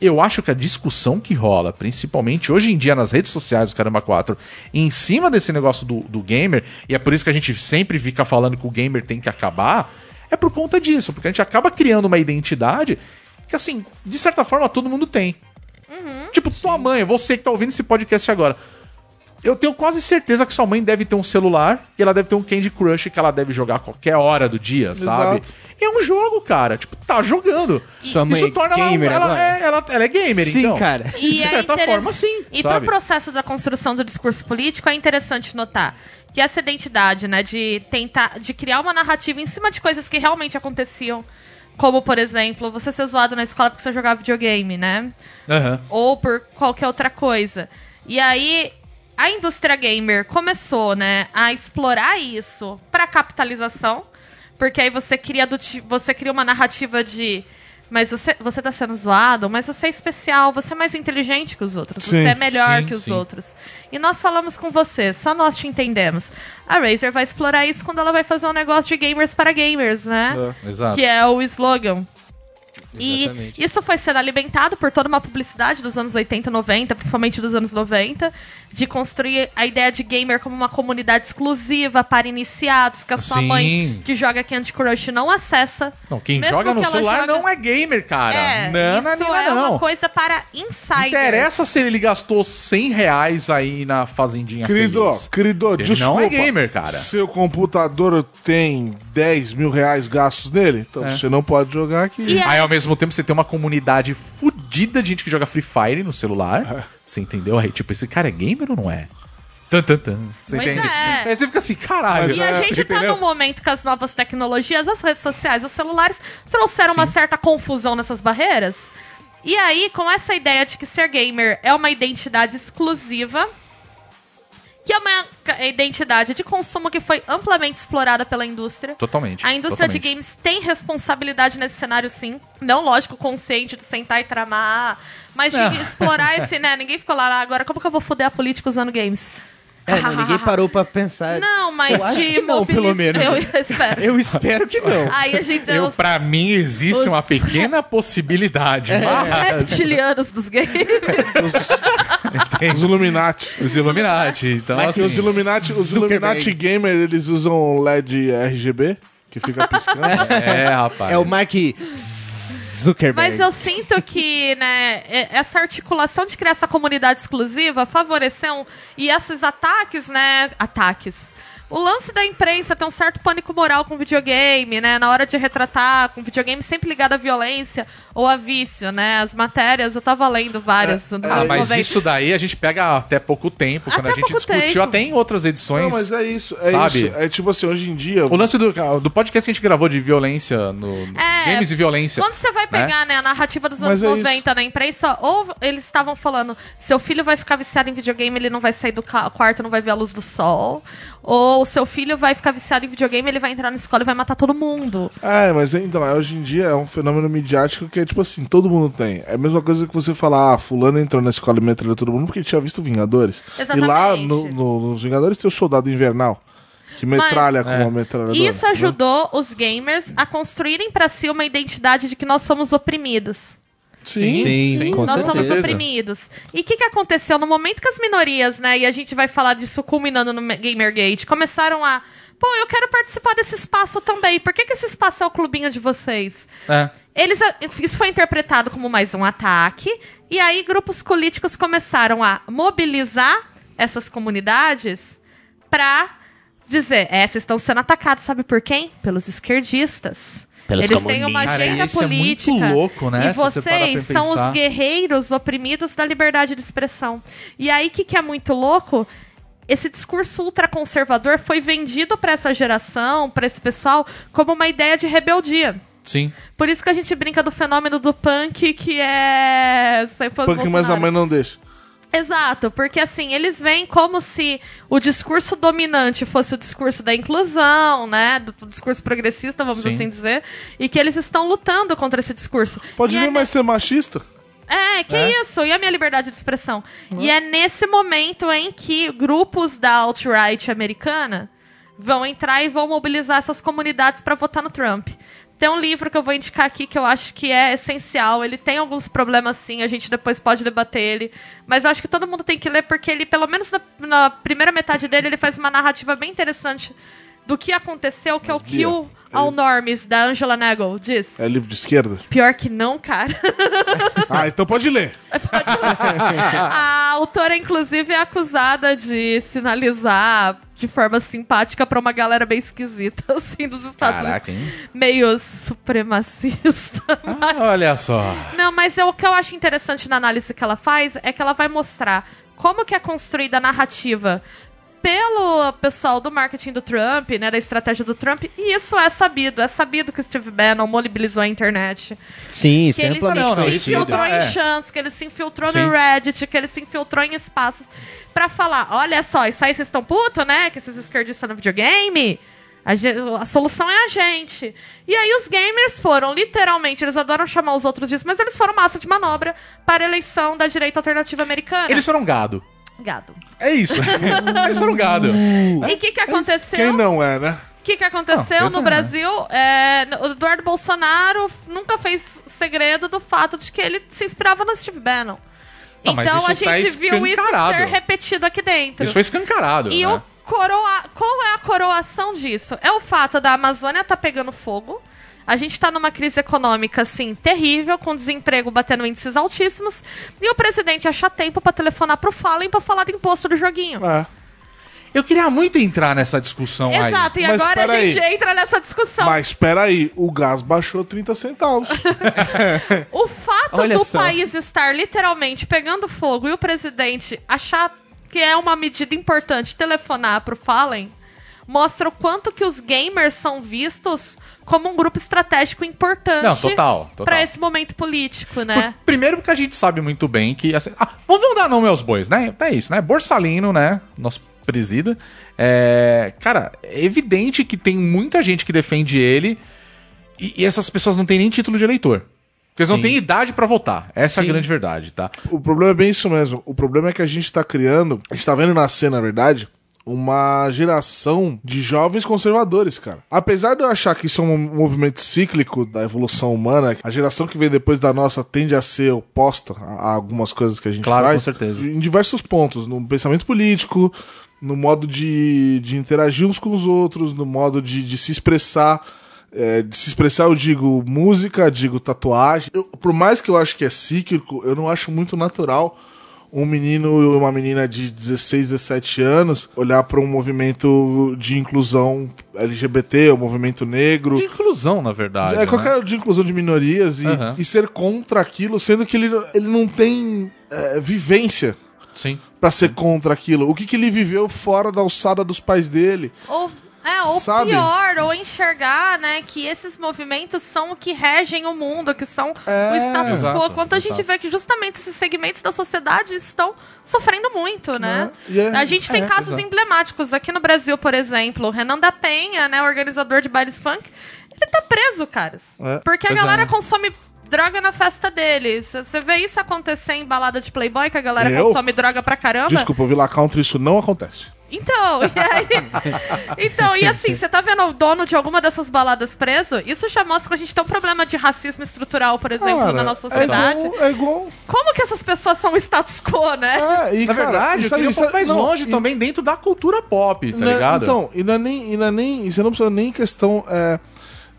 eu acho que a discussão que rola, principalmente hoje em dia nas redes sociais do Caramba 4, em cima desse negócio do, do gamer, e é por isso que a gente sempre fica falando que o gamer tem que acabar, é por conta disso, porque a gente acaba criando uma identidade que, assim, de certa forma todo mundo tem. Tipo, tua mãe, você que tá ouvindo esse podcast agora. Eu tenho quase certeza que sua mãe deve ter um celular e ela deve ter um Candy Crush que ela deve jogar a qualquer hora do dia, sabe? Exato. E é um jogo, cara. Tipo, tá jogando. Sua mãe Isso é torna ela, gamer ela, agora? é, ela, ela é gamer, Sim, então. cara. E de é certa interess- forma, sim. E sabe? pro processo da construção do discurso político é interessante notar que essa identidade, né, de tentar, de criar uma narrativa em cima de coisas que realmente aconteciam, como por exemplo, você ser zoado na escola porque você jogava videogame, né? Aham. ou por qualquer outra coisa. E aí a indústria gamer começou, né, a explorar isso para capitalização, porque aí você cria do você cria uma narrativa de mas você, você tá sendo zoado, mas você é especial, você é mais inteligente que os outros, Sim, você é melhor sim, que os sim. outros. E nós falamos com você, só nós te entendemos. A Razer vai explorar isso quando ela vai fazer um negócio de gamers para gamers, né? Exato. Que é o slogan. E Exatamente. isso foi sendo alimentado por toda uma publicidade dos anos 80 e 90, principalmente dos anos 90, de construir a ideia de gamer como uma comunidade exclusiva para iniciados, que a sua Sim. mãe que joga Candy Crush não acessa. Não, quem Mesmo joga no que ela celular joga- não é gamer, cara. É, não, não, isso não, é não. uma coisa para insiders. Interessa se ele gastou 100 reais aí na fazendinha Querido, feliz. querido, Ele desculpa. não é gamer, cara. Seu computador tem 10 mil reais gastos nele? Então É. você não pode jogar aqui. E Aí ao mesmo tempo você tem uma comunidade fodida de gente que joga Free Fire no É. Você entendeu? Aí, tipo, esse cara é gamer ou não é? Tan, tan, tan. Você Pois entende? é. Aí você fica assim, caralho. Mas E a gente tá entendeu? num momento que as novas tecnologias, as redes sociais, os celulares trouxeram uma certa confusão nessas barreiras. E aí, com essa ideia de que ser gamer é uma identidade exclusiva, que é uma identidade de consumo que foi amplamente explorada pela indústria. Totalmente. A indústria de totalmente. games tem responsabilidade nesse cenário, sim. Não, lógico, consciente de sentar e tramar, mas de Não. explorar esse, né? Ninguém ficou lá, "Ah, agora como que eu vou foder a política usando games? É, não, ninguém parou pra pensar. Não, mas Eu acho de que não, pelo menos. Eu espero. Eu espero que não. Aí a gente Eu, os, pra mim, existe os- uma pequena possibilidade. os Mas reptilianos dos gays. Os Illuminati. os Illuminati. Então, Porque assim, os Illuminati, os. Illuminati Gamer, eles usam LED RGB, que fica piscando. É, rapaz. É o Mark Zuckerberg. Mas eu sinto que, né, essa articulação de criar essa comunidade exclusiva favoreceu e esses ataques, né, ataques. O lance da imprensa tem um certo pânico moral com videogame, né? Na hora de retratar com videogame sempre ligado à violência ou a vício, né? As matérias, eu tava lendo várias. nos Ah, mas 90. isso daí a gente pega até pouco tempo, quando Até a gente discutiu tempo. até em outras edições. Não, mas é isso. É Sabe? isso. É tipo assim, hoje em dia. O lance do, do podcast que a gente gravou de violência no no É, games e violência. Quando você vai pegar né, a narrativa dos anos Mas é 90 na imprensa, ou eles estavam falando, seu filho vai ficar viciado em videogame, ele não vai sair do quarto, não vai ver a luz do sol. Ou seu filho vai ficar viciado em videogame, ele vai entrar na escola e vai matar todo mundo. É, mas então, é, hoje em dia é um fenômeno midiático que é tipo assim, todo mundo tem. É a mesma coisa que você falar, ah, fulano entrou na escola e metralhou todo mundo porque ele tinha visto Vingadores. Exatamente. E lá no- no- nos Vingadores tem o soldado invernal, que metralha com uma metralhadora. Isso ajudou os gamers a construírem pra si uma identidade de que nós somos oprimidos. Sim, Sim, sim. com Nós somos certeza. oprimidos. E o que, que aconteceu no momento que as minorias, né? E a gente vai falar disso culminando no Gamergate, começaram a. Pô, eu quero participar desse espaço também. Por que, que esse espaço é o clubinho de vocês? É. Eles, isso foi interpretado como mais um ataque. E aí, grupos políticos começaram a mobilizar essas comunidades pra dizer: é, vocês estão sendo atacados, sabe por quem? Pelos esquerdistas. Pelos Eles têm uma comunistas. agenda Cara, isso é muito política. louco, né, E vocês são os guerreiros oprimidos da liberdade de expressão. E aí, o que, que é muito louco? Esse discurso ultraconservador foi vendido pra essa geração, pra esse pessoal, como uma ideia de rebeldia. Sim. Por isso que a gente brinca do fenômeno do punk, que é. Do Punk, mas a mãe não deixa. Exato, porque assim, eles veem como se o discurso dominante fosse o discurso da inclusão, né? Do, do discurso progressista, vamos Sim. assim dizer, e que eles estão lutando contra esse discurso. Pode E nem é mais ser machista. É, que isso? E a minha liberdade de expressão? E é nesse momento em que grupos da alt-right americana vão entrar e vão mobilizar essas comunidades para votar no Trump. Tem um livro que eu vou indicar aqui que eu acho que é essencial. Ele tem alguns problemas, sim, a gente depois pode debater ele. Mas eu acho que todo mundo tem que ler, porque ele, pelo menos na, na primeira metade dele, ele faz uma narrativa bem interessante do que aconteceu, que é o Bia, Kill All Norms, da Angela Nagel, diz. É livro de esquerda? Pior que não, cara. Ah, então pode ler. A autora, inclusive, é acusada de sinalizar de forma simpática pra uma galera bem esquisita, assim, dos Estados Caraca, Unidos. hein? Meio supremacista. Ah, olha só. Não, mas eu- o que eu acho interessante na análise que ela faz é que ela vai mostrar como que é construída a narrativa pelo pessoal do marketing do Trump, né, da estratégia do Trump, e isso é sabido, é sabido que o Steve Bannon mobilizou a internet. Sim, isso Que é ele amplamente Não, não, se infiltrou é. em chance, que ele se infiltrou Sim. no Reddit, que ele se infiltrou em espaços pra falar, olha só, isso aí vocês estão putos, né? Que esses esquerdistas no videogame. A, a solução é a gente. E aí os gamers foram, literalmente, eles adoram chamar os outros disso, mas eles foram massa de manobra para a eleição da direita alternativa americana. Eles foram gado. Gado. É isso. Eles foram gado. E o que, que aconteceu? Quem não é, né? O que, que aconteceu Não, no é. Brasil? É, o Eduardo Bolsonaro nunca fez segredo do fato de que ele se inspirava no Steve Bannon. Não, então a tá gente viu isso ser repetido aqui dentro. Isso foi escancarado. E né? o coroa... qual é a coroação disso? É o fato da Amazônia tá pegando fogo. A gente tá numa crise econômica, assim, terrível, com desemprego batendo índices altíssimos. E o presidente acha tempo pra telefonar pro Fallen pra falar do imposto do joguinho. É. Eu queria muito entrar nessa discussão aí. Exato, e Mas agora a peraí. gente entra nessa discussão. Mas espera aí, o gás baixou 30 centavos. O fato Olha do só. país estar literalmente pegando fogo e o presidente achar que é uma medida importante telefonar pro Fallen mostra o quanto que os gamers são vistos como um grupo estratégico importante Não, total, total. pra esse momento político, né? Por- Primeiro porque a gente sabe muito bem que... Assim, ah, vamos dar nome aos bois, né? É isso, né? Borsalino, né? Nosso presida. É, cara, é evidente que tem muita gente que defende ele e, e essas pessoas não têm nem título de eleitor. Porque eles não Sim. têm idade pra votar. Essa é a Sim. grande verdade, tá? o problema é bem isso mesmo. O problema é que a gente tá criando, a gente tá vendo nascer, na verdade, uma geração de jovens conservadores, cara. Apesar de eu achar que isso é um movimento cíclico da evolução humana, a geração que vem depois da nossa tende a ser oposta a algumas coisas que a gente Claro, faz. com certeza. Em diversos pontos, no pensamento político, no modo de, de interagir uns com os outros, no modo de, de se expressar. É, de se expressar, eu digo música, digo tatuagem. Eu- por mais que eu acho que é cíclico, eu não acho muito natural um menino e uma menina de 16, 17 anos olhar para um movimento de inclusão LGBT, o movimento negro. De inclusão, na verdade. É né? qualquer de inclusão de minorias e, Aham. e ser contra aquilo, sendo que ele, ele não tem é, vivência Sim. pra ser contra aquilo. O que, que ele viveu fora da alçada dos pais dele? Ou, é, ou Sabe? pior, ou enxergar, né, que esses movimentos são o que regem o mundo, que são É, o status exato, quo. Quanto a gente exato. vê que justamente esses segmentos da sociedade estão sofrendo muito, né? É, e é- a gente tem é, casos exato. emblemáticos aqui no Brasil, por exemplo, o Renan da Penha, né, organizador de bailes funk, ele tá preso, caras. É, porque a galera é. consome droga na festa dele. Você vê isso acontecer em balada de playboy, que a galera Eu? consome droga pra caramba? Desculpa, eu vi lá country, isso não acontece. Então, e aí. então, e assim, você tá vendo o dono de alguma dessas baladas preso? Isso já mostra que a gente tem um problema de racismo estrutural, por exemplo, Cara, na nossa sociedade. É igual. É igual Como que essas pessoas são status quo, né? é, e, Na cara, verdade, eu sabe- queria um pouco sabe- mais não, longe e- também dentro da cultura pop, tá Não, ligado? Então, e não é nem. E não é nem você não precisa nem questão. É,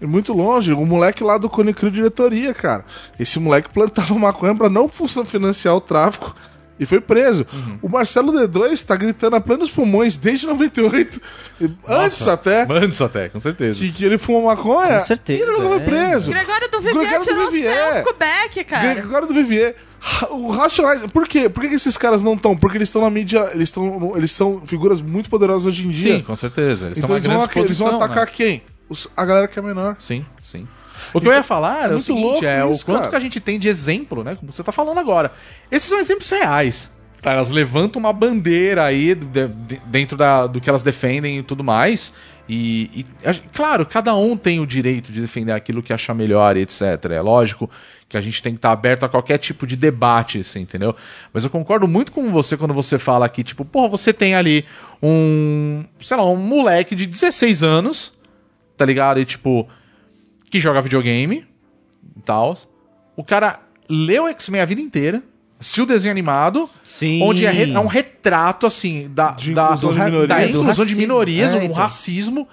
muito longe. O moleque lá do Cone Crew Diretoria, cara. Esse moleque plantava maconha pra não funcionar financiar o tráfico. E foi preso. Uhum. O Marcelo D2 tá gritando a plenos pulmões desde 98. e Antes até. Antes até, com certeza. Que, que ele fuma maconha. Com certeza, E ele nunca foi é. preso. Gregório do Vivier Gregório do tirou Vivier. selfie com o Beck, cara. Agora do Vivier. O Racionais. Por quê? Por que, esses caras não estão? Porque eles estão na mídia. Eles, estão, eles são figuras muito poderosas hoje em dia. Sim, com certeza. Eles então estão eles uma vão, grande eles vão atacar né? quem? Os- a galera que é menor. Sim, sim. O que eu ia falar é era o seguinte, louco é isso, o quanto cara. que a gente tem de exemplo, né? Como você tá falando agora. Esses são exemplos reais. Tá, elas levantam uma bandeira aí de- de- dentro da, do que elas defendem e tudo mais. E, e, claro, cada um tem o direito de defender aquilo que achar melhor, e etc. É lógico que a gente tem que estar aberto a qualquer tipo de debate, assim, entendeu? Mas eu concordo muito com você quando você fala aqui, tipo, porra, você tem ali um, sei lá, um moleque de 16 anos, tá ligado? E tipo, que joga videogame e tal. O cara leu X-Men a vida inteira, assistiu o desenho animado, Sim. onde é, re- é um retrato, assim, da, De da, inclusão de da minorias. inclusão Do de racismo. minorias, É, um então. racismo.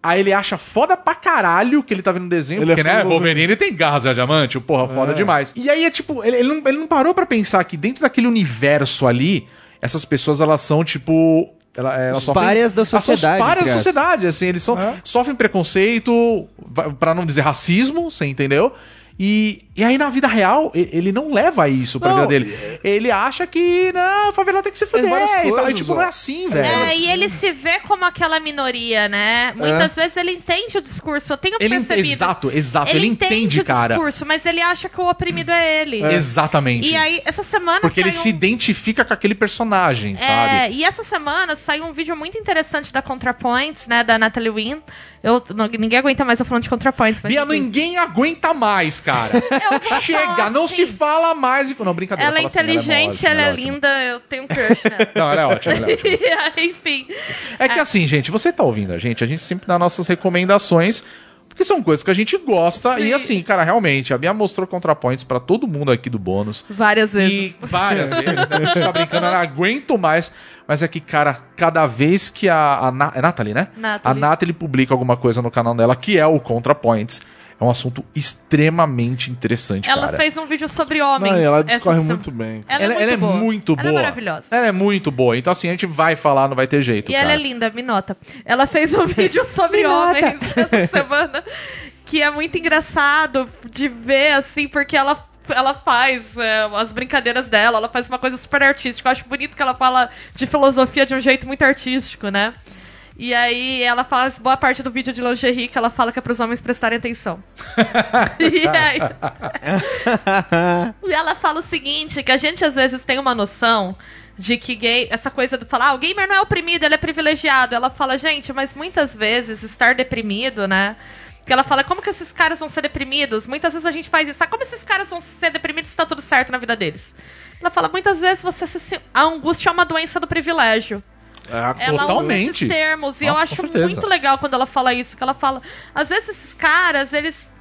Aí ele acha foda pra caralho que ele tá vendo o desenho, Ele é porque, fã né, Wolverine tem garras de diamante, o porra, foda É. demais. E aí é tipo, ele, ele não, ele não parou pra pensar que dentro daquele universo ali, essas pessoas, elas são, tipo... Ela, elas Os sofrem- párias da são os sociedade, párias da sociedade, assim, eles são, É. sofrem preconceito, pra não dizer racismo, você entendeu? E, e aí na vida real, ele não leva isso pra Não, vida dele. Ele acha que, não, a favela tem que se fuder. várias E, tal, e coisas, tipo, ó. não é assim, velho. É, e ele se vê como aquela minoria, né? Muitas vezes ele entende o discurso. Eu tenho Ele, percebido. exato, exato, ele, entende, o cara. discurso, mas ele acha que o oprimido é ele. Exatamente. E aí, essa semana Porque ele saiu se um- identifica com aquele personagem, É, sabe? e essa semana saiu um vídeo muito interessante da ContraPoints, né, da Natalie Wynn. Eu, não- ninguém aguenta mais eu falando de ContraPoints, mas Bia, ninguém aguenta mais, cara. Chega, falar não assim. se fala mais. Não, brincadeira. Ela é fala assim, inteligente, ótima, ela é, ótima. linda, eu tenho um crush nela. Não, ela é ótima, ela é ótima. Enfim. É que assim, gente, você tá ouvindo a gente, a gente sempre dá nossas recomendações, porque são coisas que a gente gosta. Sim. E assim, cara, realmente, a Bia mostrou ContraPoints pra todo mundo aqui do bônus. Várias E vezes. várias vezes, né? A gente tá brincando, eu não aguento mais. Mas é que, cara, cada vez que a. a Na- é Nathalie, né? Nathalie. A Nathalie publica alguma coisa no canal dela, que é o ContraPoints, é um assunto extremamente interessante, Ela cara. fez um vídeo sobre homens. Não, e ela essa discorre semana. muito bem. Ela, ela, é muito ela boa. é muito boa. Ela é maravilhosa. Ela é muito boa. Então, assim, a gente vai falar, não vai ter jeito. E cara. ela é linda, me nota. Ela fez um vídeo sobre homens essa semana, que é muito engraçado de ver, assim, porque ela. Ela faz é, as brincadeiras dela, ela faz uma coisa super artística. Eu acho bonito que ela fala de filosofia de um jeito muito artístico, né? E aí ela faz boa parte do vídeo de lingerie que ela fala que é pros homens prestarem atenção. e aí. E ela fala o seguinte, que a gente às vezes tem uma noção de que gay, essa coisa do falar, ah, o gamer não é oprimido, ele é privilegiado. Ela fala, gente, mas muitas vezes estar deprimido, né? Que ela fala, como que esses caras vão ser deprimidos? Muitas vezes a gente faz isso. Ah, como esses caras vão ser deprimidos se tá tudo certo na vida deles? Ela fala, muitas vezes você se- a angústia é uma doença do privilégio. É, Ela Totalmente. usa esses termos. E Nossa, eu acho muito legal quando ela fala isso. Que ela fala. Às vezes esses caras, eles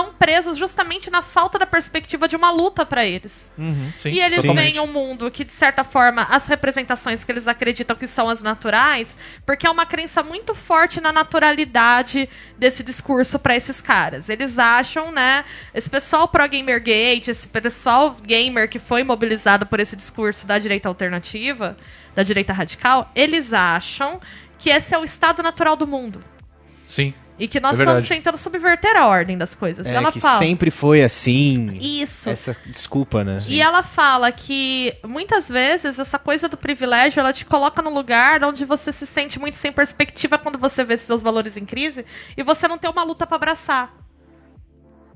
estão presos justamente na falta da perspectiva de uma luta pra eles. Sim, E eles totalmente. veem um mundo que, de certa forma, as representações que eles acreditam que são as naturais, porque é uma crença muito forte na naturalidade desse discurso pra esses caras. Eles acham, né? Esse pessoal pro Gamergate, esse pessoal gamer que foi mobilizado por esse discurso da direita alternativa, da direita radical, eles acham que esse é o estado natural do mundo. Sim. E que nós É estamos tentando subverter a ordem das coisas. É, Ela que fala. sempre foi assim. Isso. Essa desculpa, né? E ela fala que muitas vezes essa coisa do privilégio ela te coloca num lugar onde você se sente muito sem perspectiva quando você vê seus valores em crise e você não tem uma luta pra abraçar.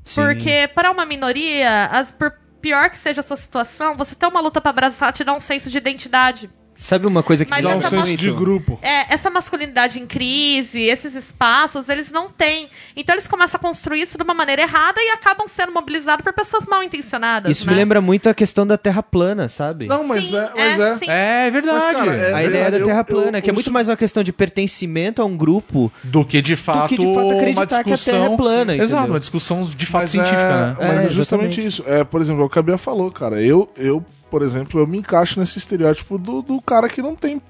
Sim. Porque para uma minoria, as, por pior que seja a sua situação, você ter uma luta pra abraçar te dá um senso de identidade. Sabe uma coisa que Mas me Dá um senso de grupo. É, essa masculinidade em crise, esses espaços, eles não têm. Então eles começam a construir isso de uma maneira errada e acabam sendo mobilizados por pessoas mal intencionadas. Isso né? me lembra muito a questão da Terra plana, sabe? Não, mas Sim, é. Mas é. sim. É verdade. Mas, cara, é- a ideia da eu- Terra eu- plana, que é eu muito mais uma questão de pertencimento a um grupo. Do que de fato, que, de fato, uma acreditar que a discussão. Terra é plana, Exato, uma discussão de fato Mas científica, é, né? Mas É, é, justamente isso. É, por exemplo, é o que a Bia falou, cara. Eu, eu, por exemplo, eu me encaixo nesse estereótipo do, do cara que não tem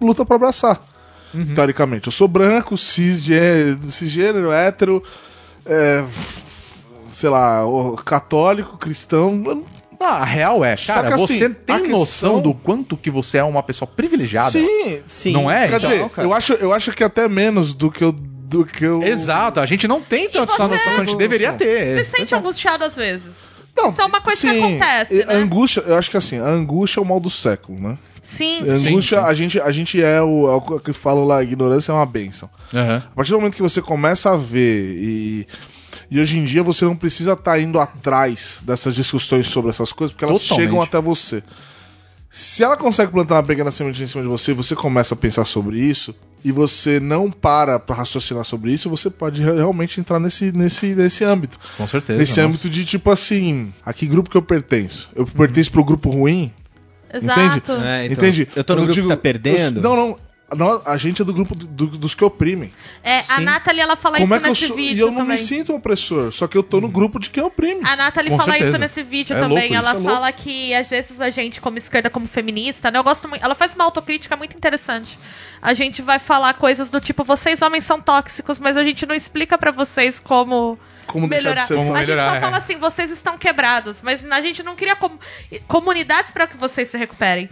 luta pra abraçar. Uhum. Teoricamente. Eu sou branco, cisgênero, cisgênero hétero, é, sei lá, o- católico, cristão. Ah, a real é, Só cara, que assim, você tem a noção questão- do quanto que você é uma pessoa privilegiada? Sim, Sim. Não é? Quer Então, dizer, cara. eu acho, eu acho que até menos do que eu. Do que eu... Exato, a gente não tem tanto essa você- noção que a gente deveria ter. Se sente angustiado às vezes. Não, Isso é uma coisa que sim, acontece, e- né? Angústia, eu acho que assim, a angústia é o mal do século, né? Sim, sim. angústia, a gente, a gente é o, é o que falam lá, a ignorância é uma bênção. Aham. A partir do momento que você começa a ver e. E hoje em dia você não precisa estar indo atrás dessas discussões sobre essas coisas, porque elas Totalmente. chegam até você. Se ela consegue plantar uma pequena semente em cima de você, você começa a pensar sobre isso, e você não para pra raciocinar sobre isso, você pode re- realmente entrar nesse, nesse, nesse âmbito. Com certeza. Nesse nossa. âmbito de tipo assim, a que grupo que eu pertenço? Eu pertenço pro grupo ruim? Exato. Entende? É, então, Entende? Eu tô no Quando grupo digo- que tá perdendo. eu- não, não. Não, A gente é do grupo do- do- dos que oprimem. É, a Sim. Nathalie, ela fala Como isso é que eu nesse sou? vídeo E eu não também. me sinto um opressor, só que eu tô no grupo de quem oprime. A Nathalie Com fala certeza. isso nesse vídeo É também. louco, ela é fala que, às vezes, a gente, como esquerda, como feminista, né? Eu gosto muito. Ela faz uma autocrítica muito interessante. A gente vai falar coisas do tipo, vocês homens são tóxicos, mas a gente não explica pra vocês como. Como deixar de melhorar. ser a Como gente melhorar, só é. fala assim, vocês estão quebrados, mas a gente não cria com- comunidades pra que vocês se recuperem.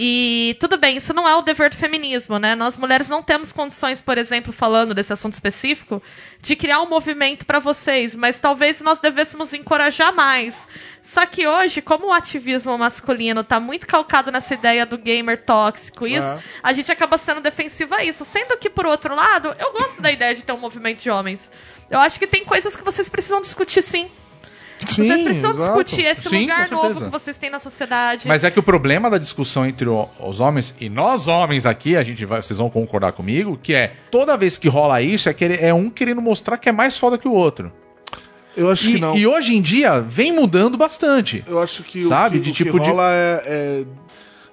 E tudo bem, isso não é o dever do feminismo, né? Nós mulheres não temos condições, por exemplo, falando desse assunto específico, de criar um movimento pra vocês, mas talvez nós devêssemos encorajar mais. Só que hoje, como o ativismo masculino tá muito calcado nessa ideia do gamer tóxico, isso, É. a gente acaba sendo defensiva a isso. Sendo que, por outro lado, eu gosto da ideia de ter um movimento de homens. Eu acho que tem coisas que vocês precisam discutir sim. Sim, vocês precisam exato. discutir esse Sim, lugar novo que vocês têm na sociedade. Mas é que o problema da discussão entre o- os homens, e nós homens aqui, a gente vai, vocês vão concordar comigo, que é toda vez que rola isso, é, querer, é um querendo mostrar que é mais foda que o outro. Eu acho que E, não. e hoje em dia vem mudando bastante. Eu acho que Sabe? o que, De o que tipo de- é, é-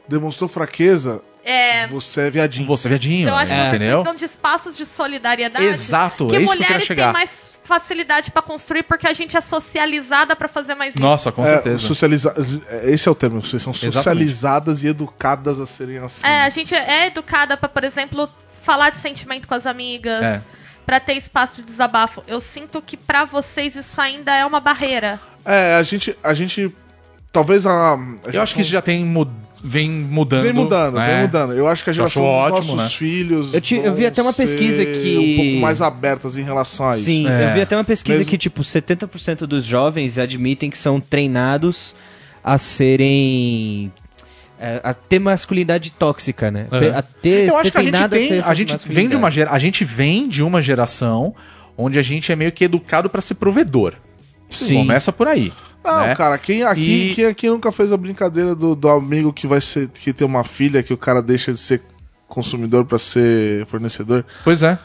Demonstrou fraqueza, É, você é viadinho. Você viadinho, eu acho que vocês entendeu? precisam de espaços de solidariedade. Exato, que é isso que eu mulheres quero chegar. têm mais facilidade pra construir porque a gente é socializada pra fazer mais isso. Nossa, com É, certeza. socializa... Esse é o termo, vocês são Exatamente. socializadas e educadas a serem assim. É, a gente é educada pra, por exemplo, falar de sentimento com as amigas, É. pra ter espaço de desabafo. Eu sinto que pra vocês isso ainda é uma barreira. É, a gente. A gente. Talvez a. a Eu acho que isso já tem mu- vem mudando. Vem mudando, né? vem mudando. Eu acho que a geração dos ótimo, nossos né? filhos. Eu te- eu vi até uma pesquisa que- Um pouco mais abertas em relação a isso. Sim, É. eu vi até uma pesquisa Mesmo- que, tipo, 70% dos jovens admitem que são treinados a serem. é, a ter masculinidade tóxica, né? Uhum. A ter, Eu acho que a gente tem, essa a gente vem de uma gera, a gente vem de uma geração onde a gente é meio que educado pra ser provedor. Sim. Começa por aí. Não, né? cara, quem aqui, E- quem aqui nunca fez a brincadeira do, do amigo que vai ser. que tem uma filha que o cara deixa de ser consumidor pra ser fornecedor? Pois é.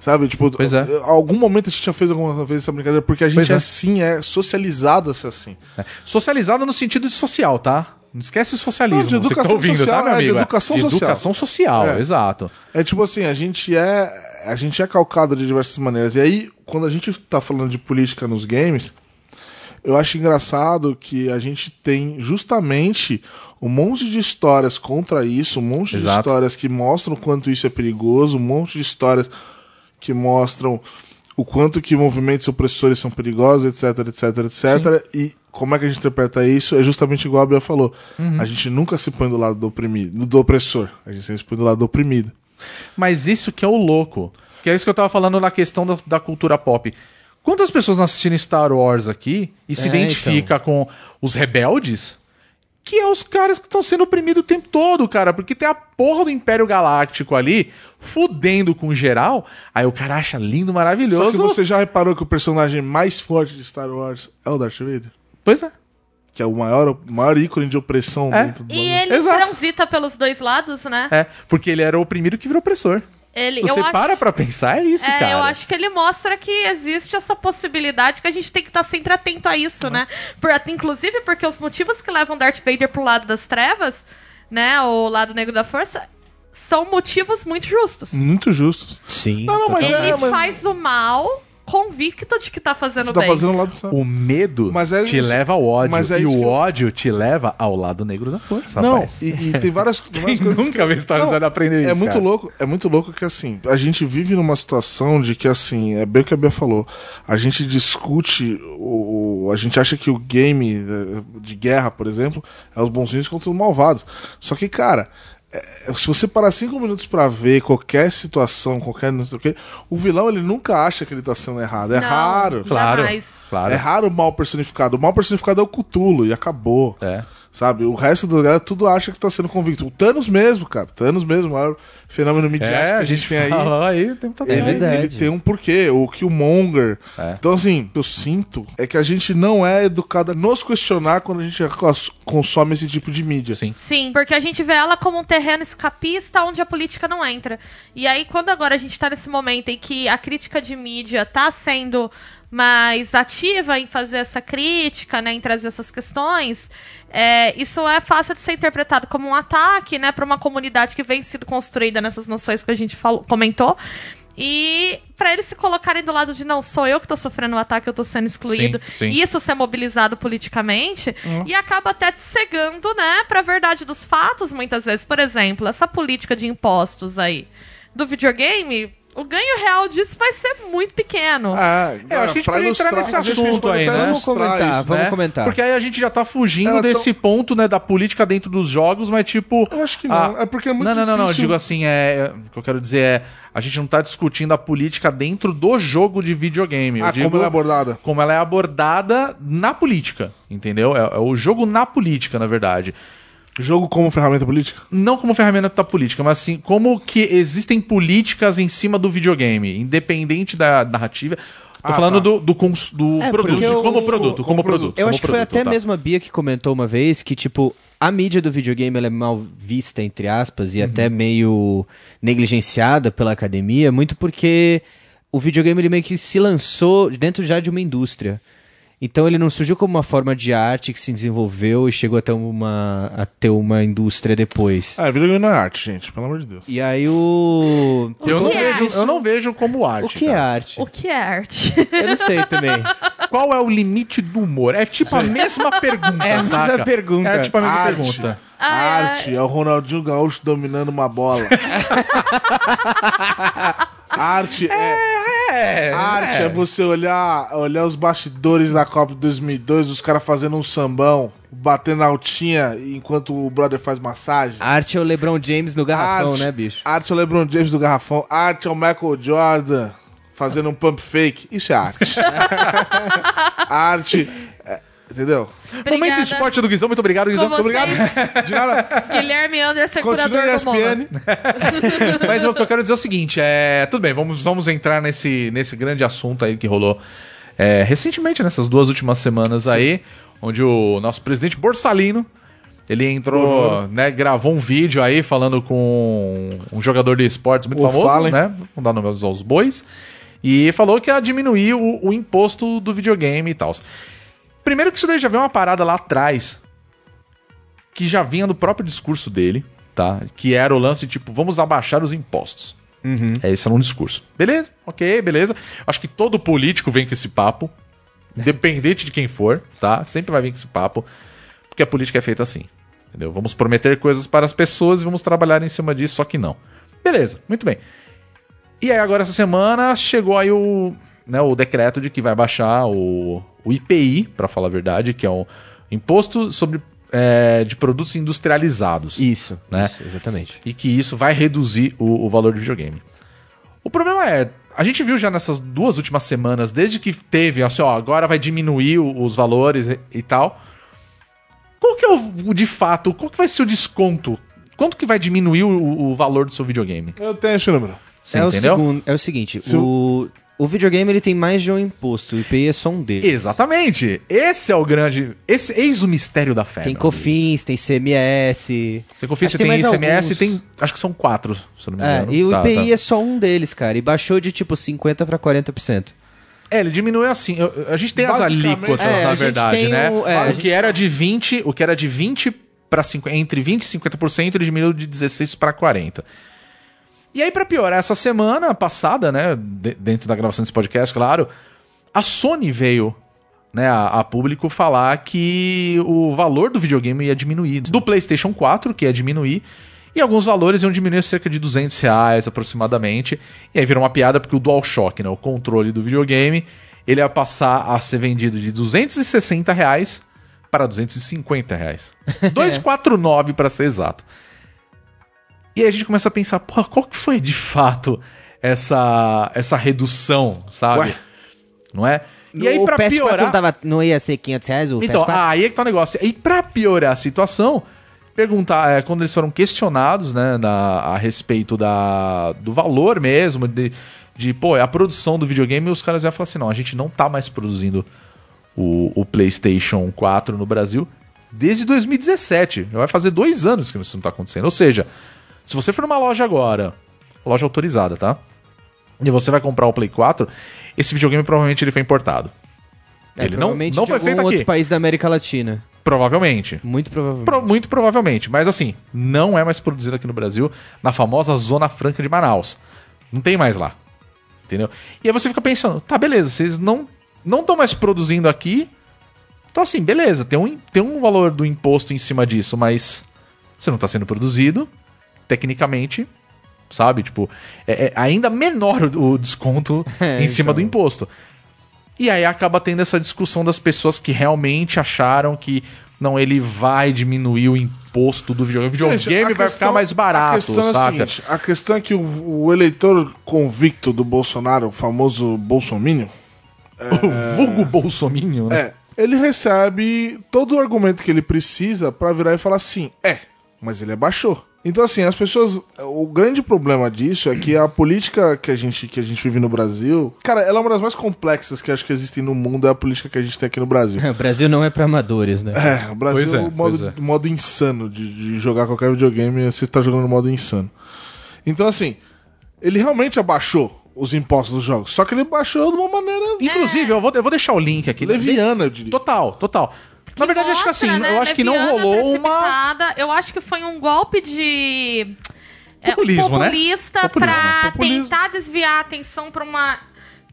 Sabe? Tipo, Pois é. algum momento a gente já fez alguma vez essa brincadeira, porque a gente Pois é é. assim, é socializado a ser assim. Socializado no sentido de social, tá? Não esquece o socialismo. Não, de tá educação ouvindo, social, tá, meu é, de educação de social. educação social, É. exato. É tipo assim, a gente é. A gente é calcado de diversas maneiras. E aí, quando a gente tá falando de política nos games, eu acho engraçado que a gente tem justamente um monte de histórias contra isso, um monte de Exato. histórias que mostram o quanto isso é perigoso, um monte de histórias que mostram o quanto que movimentos opressores são perigosos, etc, etc, etc. E como é que a gente interpreta isso? É justamente igual a Bia falou. Uhum. A gente nunca se põe do lado do oprimido, do opressor. A gente sempre se põe do lado do oprimido. Mas isso que é o louco. Que é isso que eu tava falando na questão da, da cultura pop. Quantas pessoas não assistiram Star Wars aqui e se É, identifica com os rebeldes? Que é os caras que estão sendo oprimidos o tempo todo, cara. Porque tem a porra do Império Galáctico ali, fudendo com geral. Aí o cara acha lindo, Só maravilhoso. que você já reparou que o personagem mais forte de Star Wars é o Darth Vader? Pois é. Que é o maior, o maior ícone de opressão É. dentro do E ele Exato. transita pelos dois lados, né? É, porque ele era o oprimido que virou opressor. Ele, Se você eu acho- para pra pensar, é isso, É, cara. eu acho que ele mostra que existe essa possibilidade que a gente tem que estar sempre atento a isso, né? Por, inclusive porque os motivos que levam Darth Vader pro lado das trevas, né, o lado negro da força, são motivos muito justos. Muito justo. Sim. Não, não, mas total. Ele é, mas- faz o mal convicto de que tá fazendo tá bem. fazendo o lado certo. O medo Mas é te isso- leva ao ódio. mas é e o que eu- ódio te leva ao lado negro da força, Não, rapaz. e, e tem várias, várias coisas. nunca Star Wars Não, aprender É isso, muito cara. louco, é muito louco que assim, a gente vive numa situação de que assim, é bem o que a Bia falou. A gente discute o, a gente acha que o game eh, de guerra, por exemplo, é os bonzinhos contra os malvados. Só que, cara, é, se você parar cinco minutos pra ver qualquer situação, qualquer não sei o quê, o vilão ele nunca acha que ele tá sendo errado. É Não, raro. Claro, Jamais. claro. É raro o mal personificado. O mal personificado é o Cthulhu e acabou. É. Sabe? O resto da galera tudo acha que tá sendo convicto. O Thanos mesmo, cara. Thanos mesmo, o maior fenômeno midiático É, que a gente tem aí. falou aí, o tempo tá É verdade. Ele tem um porquê, o Killmonger. É. Então, assim, o que eu sinto é que a gente não é educado a nos questionar quando a gente cons- consome esse tipo de mídia. Sim. Sim, porque a gente vê ela como um terreno escapista onde a política não entra. E aí, quando agora a gente tá nesse momento em que a crítica de mídia tá sendo mais ativa em fazer essa crítica, né, em trazer essas questões, é, isso é fácil de ser interpretado como um ataque, né, para uma comunidade que vem sendo construída nessas noções que a gente falou, comentou. E para eles se colocarem do lado de não sou eu que tô sofrendo o ataque, eu tô sendo excluído. Sim, sim. E isso ser mobilizado politicamente e acaba até te cegando, né, pra verdade dos fatos, muitas vezes. Por exemplo, essa política de impostos aí do videogame, o ganho real disso vai ser muito pequeno. Ah, É, eu acho que a gente pode entrar nesse a assunto aí, né? Vamos comentar, isso, vamos né? comentar. Porque aí a gente já tá fugindo Ela desse ponto, né, da política dentro dos jogos, mas tipo... Eu acho que não. É porque é muito Não, não, não, não. Eu digo assim, é... O que eu quero dizer é... A gente não tá discutindo a política dentro do jogo de videogame. Ah, como ela é abordada. como ela é abordada na política, entendeu? É, é o jogo na política, na verdade. Jogo como ferramenta política? Não como ferramenta política, mas assim, como que existem políticas em cima do videogame, independente da narrativa. Tô Ah, falando tá. do, do, cons- do É, produto, eu- como produto, como como produto. Eu como acho que foi produto, até tá. mesmo a Bia que comentou uma vez que, tipo, a mídia do videogame ela é mal vista, entre aspas, e até meio negligenciada pela academia, muito porque o videogame ele meio que se lançou dentro já de uma indústria. Então ele não surgiu como uma forma de arte que se desenvolveu e chegou até uma, a ter uma indústria depois. Ah, videogame não é arte, gente, pelo amor de Deus. E aí o. Eu O não, que é vejo, eu não vejo como arte. O que é cara. arte? O que é arte? Eu não sei também. Qual é o limite do humor? É tipo a mesma pergunta, É a mesma saca? pergunta. É tipo a mesma Arte. pergunta. Ah, arte é o Ronaldinho Gaúcho dominando uma bola. arte é, É, arte é. você olhar, olhar os bastidores da Copa de 2002, os caras fazendo um sambão, batendo altinha enquanto o brother faz massagem. Arte é o LeBron James no garrafão, arte, né, bicho? Arte é o LeBron James do garrafão. Arte é o Michael Jordan fazendo um pump fake. Isso é arte. arte, é, entendeu? Obrigada. Momento esporte do Guizão, muito obrigado, Guizão. Muito obrigado. De nada. Guilherme Anderson, Continue curador na do. ESPN. Mas o que eu quero dizer é o seguinte, é, tudo bem, vamos, vamos entrar nesse, nesse grande assunto aí que rolou é, recentemente, nessas duas últimas semanas aí, onde o nosso presidente Borsalino, ele entrou, né, gravou um vídeo aí falando com um jogador de esportes muito O famoso, Fallen. né, vamos dar nomes aos bois, e falou que ia diminuir o, o imposto do videogame e tal. Primeiro que isso daí já veio uma parada lá atrás, que já vinha do próprio discurso dele, tá? Que era o lance tipo, vamos abaixar os impostos. É esse era um discurso. Beleza, ok, beleza. Acho que todo político vem com esse papo, independente de quem for, tá? Sempre vai vir com esse papo, porque a política é feita assim. Entendeu? Vamos prometer coisas para as pessoas e vamos trabalhar em cima disso, só que não. Beleza, muito bem. E aí agora essa semana chegou aí o, né, o decreto de que vai baixar o, o IPI, para falar a verdade, que é o Imposto sobre é, de Produtos Industrializados. Isso, Né? isso, exatamente. E que isso vai reduzir o, o valor do videogame. O problema é, a gente viu já nessas duas últimas semanas, desde que teve, assim, ó, agora vai diminuir o- os valores e, e tal. Qual que é o, o de fato, qual que vai ser o desconto? Quanto que vai diminuir o, o valor do seu videogame? Eu tenho esse número. Você é, o entendeu? segundo, é o seguinte, Se o, o videogame ele tem mais de um imposto, o IPI é só um deles. Exatamente. Esse é o grande. Esse, eis o mistério da fé. Tem. COFINS, tem CMS. Se que tem mais ICMS, alguns. tem. Acho que são quatro, se eu não me É, engano. e o Tá, IPI tá. é só um deles, cara. E baixou de tipo 50 pra 40%. É, ele diminuiu assim. eu- a gente tem as alíquotas, é, na gente verdade, tem né? o- é, o que era de 20, o que era de 20 para 50, entre 20 e 50%, ele diminuiu de 16 para 40. E aí pra piorar, essa semana passada, né, de- dentro da gravação desse podcast, claro, a Sony veio né, a, a público falar que o valor do videogame ia diminuir. Do PlayStation 4, que ia diminuir, e alguns valores iam diminuir cerca de 200 reais aproximadamente. E aí virou uma piada porque o DualShock, né, o controle do videogame, ele ia passar a ser vendido de 260 reais para 250 reais. 249 para ser exato. E aí a gente começa a pensar, porra, qual que foi de fato essa, essa redução, sabe? Ué. Não é? E aí, o pra PS4 piorar. não, tava, não ia ser 500 reais o Então, PS4? aí é que tá o negócio. E pra piorar a situação, perguntar, é, quando eles foram questionados, né, na- a respeito da, do valor mesmo, de, de, pô, a produção do videogame, os caras já falaram assim, não, a gente não tá mais produzindo o, o PlayStation 4 no Brasil desde 2017. Já vai fazer dois anos que isso não tá acontecendo. Ou seja, se você for numa loja agora, loja autorizada, tá? E você vai comprar o Play 4, esse videogame provavelmente ele foi importado. É, ele não, não foi feito aqui. outro país da América Latina. Provavelmente. Muito provavelmente. Pro- muito provavelmente. Mas assim, não é mais produzido aqui no Brasil, na famosa Zona Franca de Manaus. Não tem mais lá. Entendeu? E aí você fica pensando, tá, beleza, vocês não não estão mais produzindo aqui. Então assim, beleza, tem um, tem um valor do imposto em cima disso, mas você não está sendo produzido, tecnicamente, sabe? Tipo, é, é ainda menor o desconto É, em cima então. do imposto. E aí acaba tendo essa discussão das pessoas que realmente acharam que não, ele vai diminuir o imposto do videogame. O Gente, videogame a vai questão- ficar mais A barato, questão é a saca? seguinte: a questão é que o, o eleitor convicto do Bolsonaro, o famoso Bolsominion, O vulgo bolsominho, né? é, ele recebe todo o argumento que ele precisa pra virar e falar assim: é, mas ele abaixou. Então, assim, as pessoas. O grande problema disso é que a política que a gente, que a gente vive no Brasil. Cara, ela é uma das mais complexas que acho que existem no mundo, é a política que a gente tem aqui no Brasil. O Brasil não é pra amadores, né? É, o Brasil Pois é, é o modo, pois é. modo insano de, de jogar qualquer videogame, você tá jogando no modo insano. Então, assim, ele realmente abaixou os impostos dos jogos, só que ele baixou de uma maneira Inclusive, eu, vou, eu vou deixar o link aqui. leviana, eu diria. Total, total. Na verdade, acho que assim, Mostra, né, eu acho que não rolou uma. Eu acho que foi um golpe de. é, Populismo, né? populista pra populismo. tentar desviar a atenção pra uma.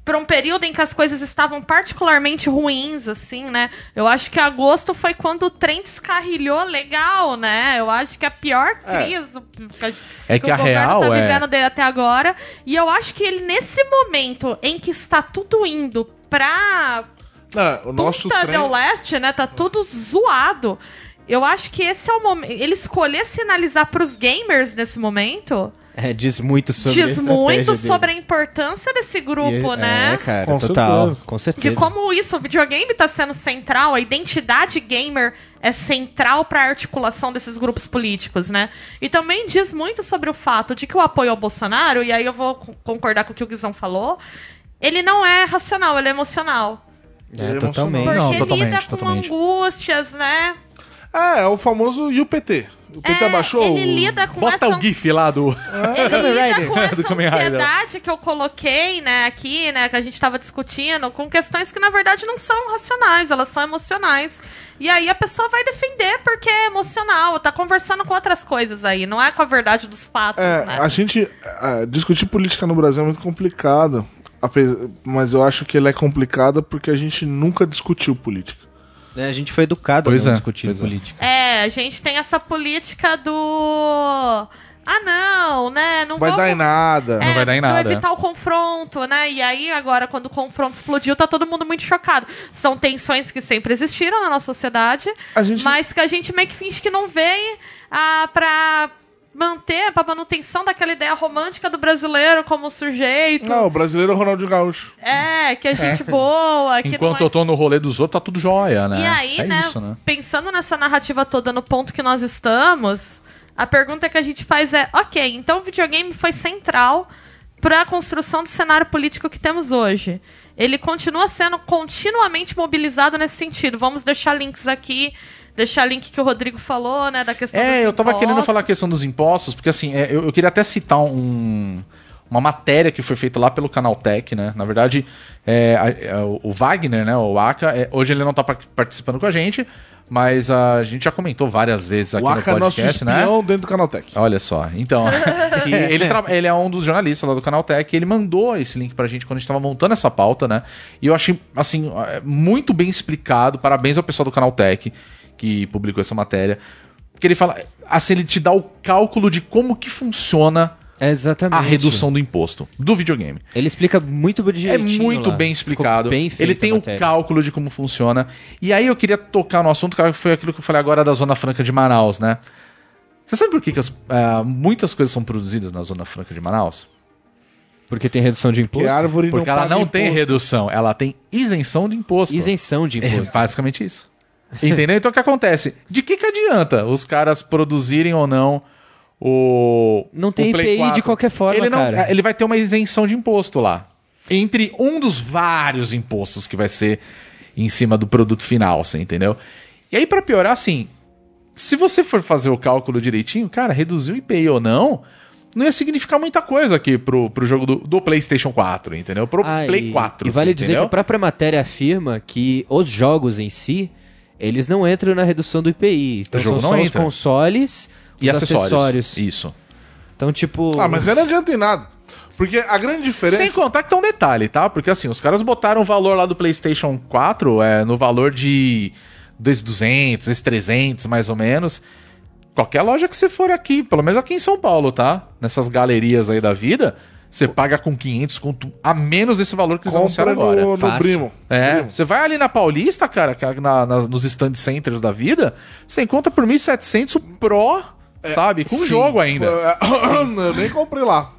Pra um período em que as coisas estavam particularmente ruins, assim, né? Eu acho que agosto foi quando o trem descarrilhou legal, né? Eu acho que a pior crise que, a- É que o a governo real tá é- vivendo dele até agora. E eu acho que ele, nesse momento em que está tudo indo pra Não, o nosso Punta trem... del Leste, né? Tá tudo zoado. Eu acho que esse é o momento. Ele escolher sinalizar pros gamers nesse momento É, diz muito sobre a diz estratégia muito dele. sobre a importância desse grupo, E- né? É, cara, Com total. certeza. Com certeza. De como isso, o videogame tá sendo central, a identidade gamer é central pra articulação desses grupos políticos, né? E também diz muito sobre o fato de que o apoio ao Bolsonaro, e aí eu vou co- concordar com o que o Guizão falou, ele não é racional, ele é emocional. É, Ele é totalmente. Porque Não, totalmente, lida com totalmente. angústias, né? É, é o famoso e o PT. O PT É, abaixou. ele lida com Bota essa o GIF lá do. Ele Kamen lida com essa Do Kamen Rider. ansiedade que eu coloquei, né, aqui, né, que a gente tava discutindo, com questões que na verdade não são racionais, elas são emocionais. E aí a pessoa vai defender porque é emocional, tá conversando com outras coisas aí, não é com a verdade dos fatos, É, né? a gente. é, discutir política no Brasil é muito complicado. Mas eu acho que ele é complicado porque a gente nunca discutiu política. É, a gente foi educado Pois a não é, discutir é. política. É, a gente tem essa política do. Ah, não, né? Não Vai vamos... dar em nada. É, vai dar em nada, evitar o confronto, né? E aí, agora, quando o confronto explodiu, tá todo mundo muito chocado. São tensões que sempre existiram na nossa sociedade, A gente- mas que a gente meio que finge que não vê ah, pra manter, pra manutenção daquela ideia romântica do brasileiro como sujeito. Não, o brasileiro é o Ronaldinho Gaúcho. É, que é gente boa, que Enquanto é... eu tô no rolê dos outros, tá tudo jóia, né? E aí, é né, isso, né? pensando nessa narrativa toda no ponto que nós estamos, a pergunta que a gente faz é: ok, então o videogame foi central para a construção do cenário político que temos hoje. Ele continua sendo continuamente mobilizado nesse sentido. Vamos deixar links aqui, deixar link que o Rodrigo falou, né, da questão dos É, eu tava querendo falar a questão dos impostos, porque assim, é, eu, eu queria até citar um, uma matéria que foi feita lá pelo Canal Tech, né? Na verdade, é, a- é, o Wagner, né? O Aka, é, hoje ele não tá par- participando com a gente, mas a gente já comentou várias vezes aqui o no Aka é nosso podcast, né? espião dentro do Canaltech. Olha só, então. ele, ele é um dos jornalistas lá do Canal Tech e ele mandou esse link pra gente quando a gente tava montando essa pauta, né? E eu achei, assim, é, muito bem explicado. Parabéns ao pessoal do Canal Tech que publicou essa matéria. Porque ele fala, assim, ele te dá o cálculo de como que funciona É exatamente. a redução do imposto do videogame. Ele explica muito É direitinho muito lá. bem explicado. Bem ele tem o matéria. cálculo de como funciona. E aí eu queria tocar no assunto, que foi aquilo que eu falei agora da Zona Franca de Manaus, né? Você sabe por que, que as- ah, muitas coisas são produzidas na Zona Franca de Manaus? Porque tem redução de Porque imposto. a árvore Porque não ela não tem imposto. redução, ela tem isenção de imposto. Isenção de É imposto. basicamente isso. Entendeu? Então o que acontece? De que, que adianta os caras produzirem ou não o. Não tem o Play IPI 4? de qualquer forma, ele não, cara. Ele vai ter uma isenção de imposto lá. Entre um dos vários impostos que vai ser em cima do produto final, você entendeu? E aí, pra piorar, assim, se você for fazer o cálculo direitinho, cara, reduzir o IPI ou não, não ia significar muita coisa aqui pro, pro jogo do, do PlayStation 4, entendeu? Pro Ah, Play e, 4. E vale você dizer entendeu? que a própria matéria afirma que os jogos em si, eles não entram na redução do IPI. Então O jogo são não só entra. os consoles E os acessórios. acessórios. Isso. Então, tipo... Ah, mas aí não adianta em nada. Porque a grande diferença. Sem contar que tem um detalhe, tá? Porque assim, os caras botaram o valor lá do PlayStation 4 é, no valor de 2,200, esse 300 mais ou menos. Qualquer loja que você for aqui, pelo menos aqui em São Paulo, tá? Nessas galerias aí da vida, você paga com 500 conto a menos desse valor que eles compra anunciaram agora. no, no Fácil. Brimo. É, você vai ali na Paulista, cara, é na- nas- nos stand centers da vida, você encontra por 1.700 o Pro, sabe? Com sim. jogo ainda. Eu nem comprei lá.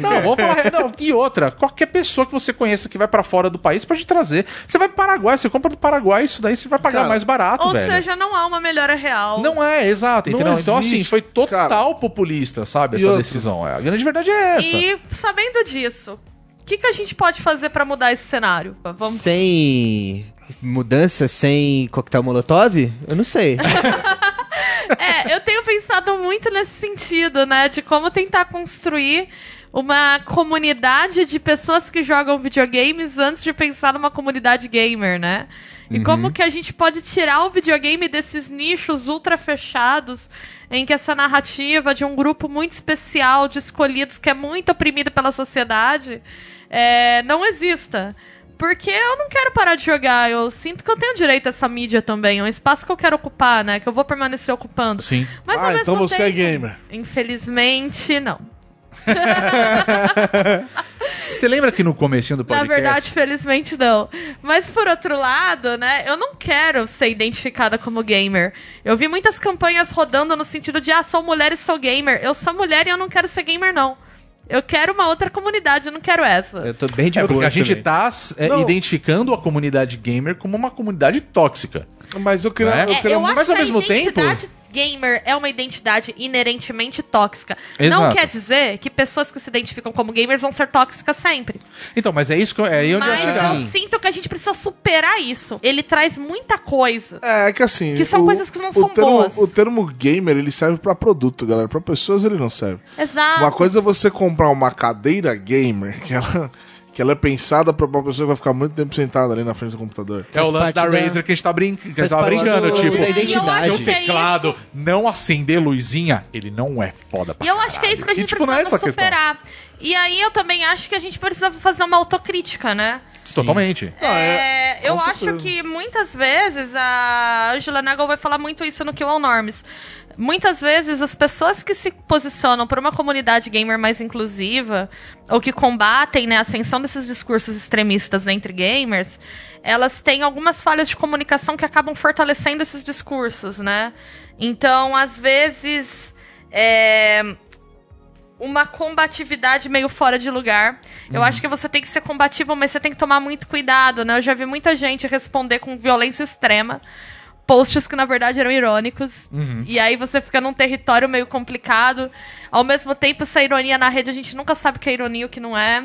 Não, vamos falar. Não, e outra, qualquer pessoa que você conheça que vai pra fora do país pode trazer. Você vai pro Paraguai, você compra do Paraguai, isso daí você vai pagar Cara, mais barato, Ou velho. seja, não há uma melhora real. Não é, exato, Não então, assim, foi total cara. populista, sabe? E Essa outra? decisão. A grande verdade é essa. E sabendo disso, o que, que a gente pode fazer pra mudar esse cenário? Vamos Sem mudança, sem coquetel molotov? Eu não sei. É, eu tenho pensado muito nesse sentido, né? De como tentar construir uma comunidade de pessoas que jogam videogames antes de pensar numa comunidade gamer, né? E como que a gente pode tirar o videogame desses nichos ultra fechados em que essa narrativa de um grupo muito especial de escolhidos que é muito oprimido pela sociedade é, não exista. Porque eu não quero parar de jogar, eu sinto que eu tenho direito a essa mídia também, é um espaço que eu quero ocupar, né? Que eu vou permanecer ocupando. Sim. Mas ao ah, então você é tempo, gamer. Infelizmente, não. Você lembra que no comecinho do Na podcast... verdade, felizmente não. Mas por outro lado, né, eu não quero ser identificada como gamer. Eu vi muitas campanhas rodando no sentido de, ah, sou mulher e sou gamer. Eu sou mulher e eu não quero ser gamer, não. Eu quero uma outra comunidade, eu não quero essa. Eu tô bem de É porque boa a gente tá é, identificando a comunidade gamer como uma comunidade tóxica. Mas eu queria. Né? Eu É, queria eu mas acho ao mesmo identidade gamer é uma identidade inerentemente tóxica. Não Exato. quer dizer que pessoas que se identificam como gamers vão ser tóxicas sempre. Então, mas é isso que eu, é aí onde eu Mas chegar. eu sinto que a gente precisa superar isso. Ele traz muita coisa. É, é que assim. Que são coisas que não o são termo, boas. O termo gamer, ele serve pra produto, galera. Pra pessoas, ele não serve. Exato. Uma coisa é você comprar uma cadeira gamer, que ela, que ela é pensada pra uma pessoa que vai ficar muito tempo sentada ali na frente do computador. É o lance da da- Razer que a gente tá brincando, que a gente brincando, do- tipo, da identidade. seu Eu acho que é teclado não acender luzinha, ele não é foda pra E eu acho que é isso que a caralho. gente E, tipo, é precisa essa a questão. superar. E aí eu também acho que a gente precisa fazer uma autocrítica, né? Totalmente. É, eu com acho certeza. que muitas vezes a Angela Nagel vai falar muito isso no Kill All Norms. Muitas vezes as pessoas que se posicionam por uma comunidade gamer mais inclusiva ou que combatem né, a ascensão desses discursos extremistas entre gamers, elas têm algumas falhas de comunicação que acabam fortalecendo esses discursos, né? Então, às vezes, é, uma combatividade meio fora de lugar. Eu acho que você tem que ser combativo, mas você tem que tomar muito cuidado, né? Eu já vi muita gente responder com violência extrema. Posts que na verdade eram irônicos. E aí você fica num território meio complicado. Ao mesmo tempo, essa ironia na rede a gente nunca sabe o que é ironia e o que não é.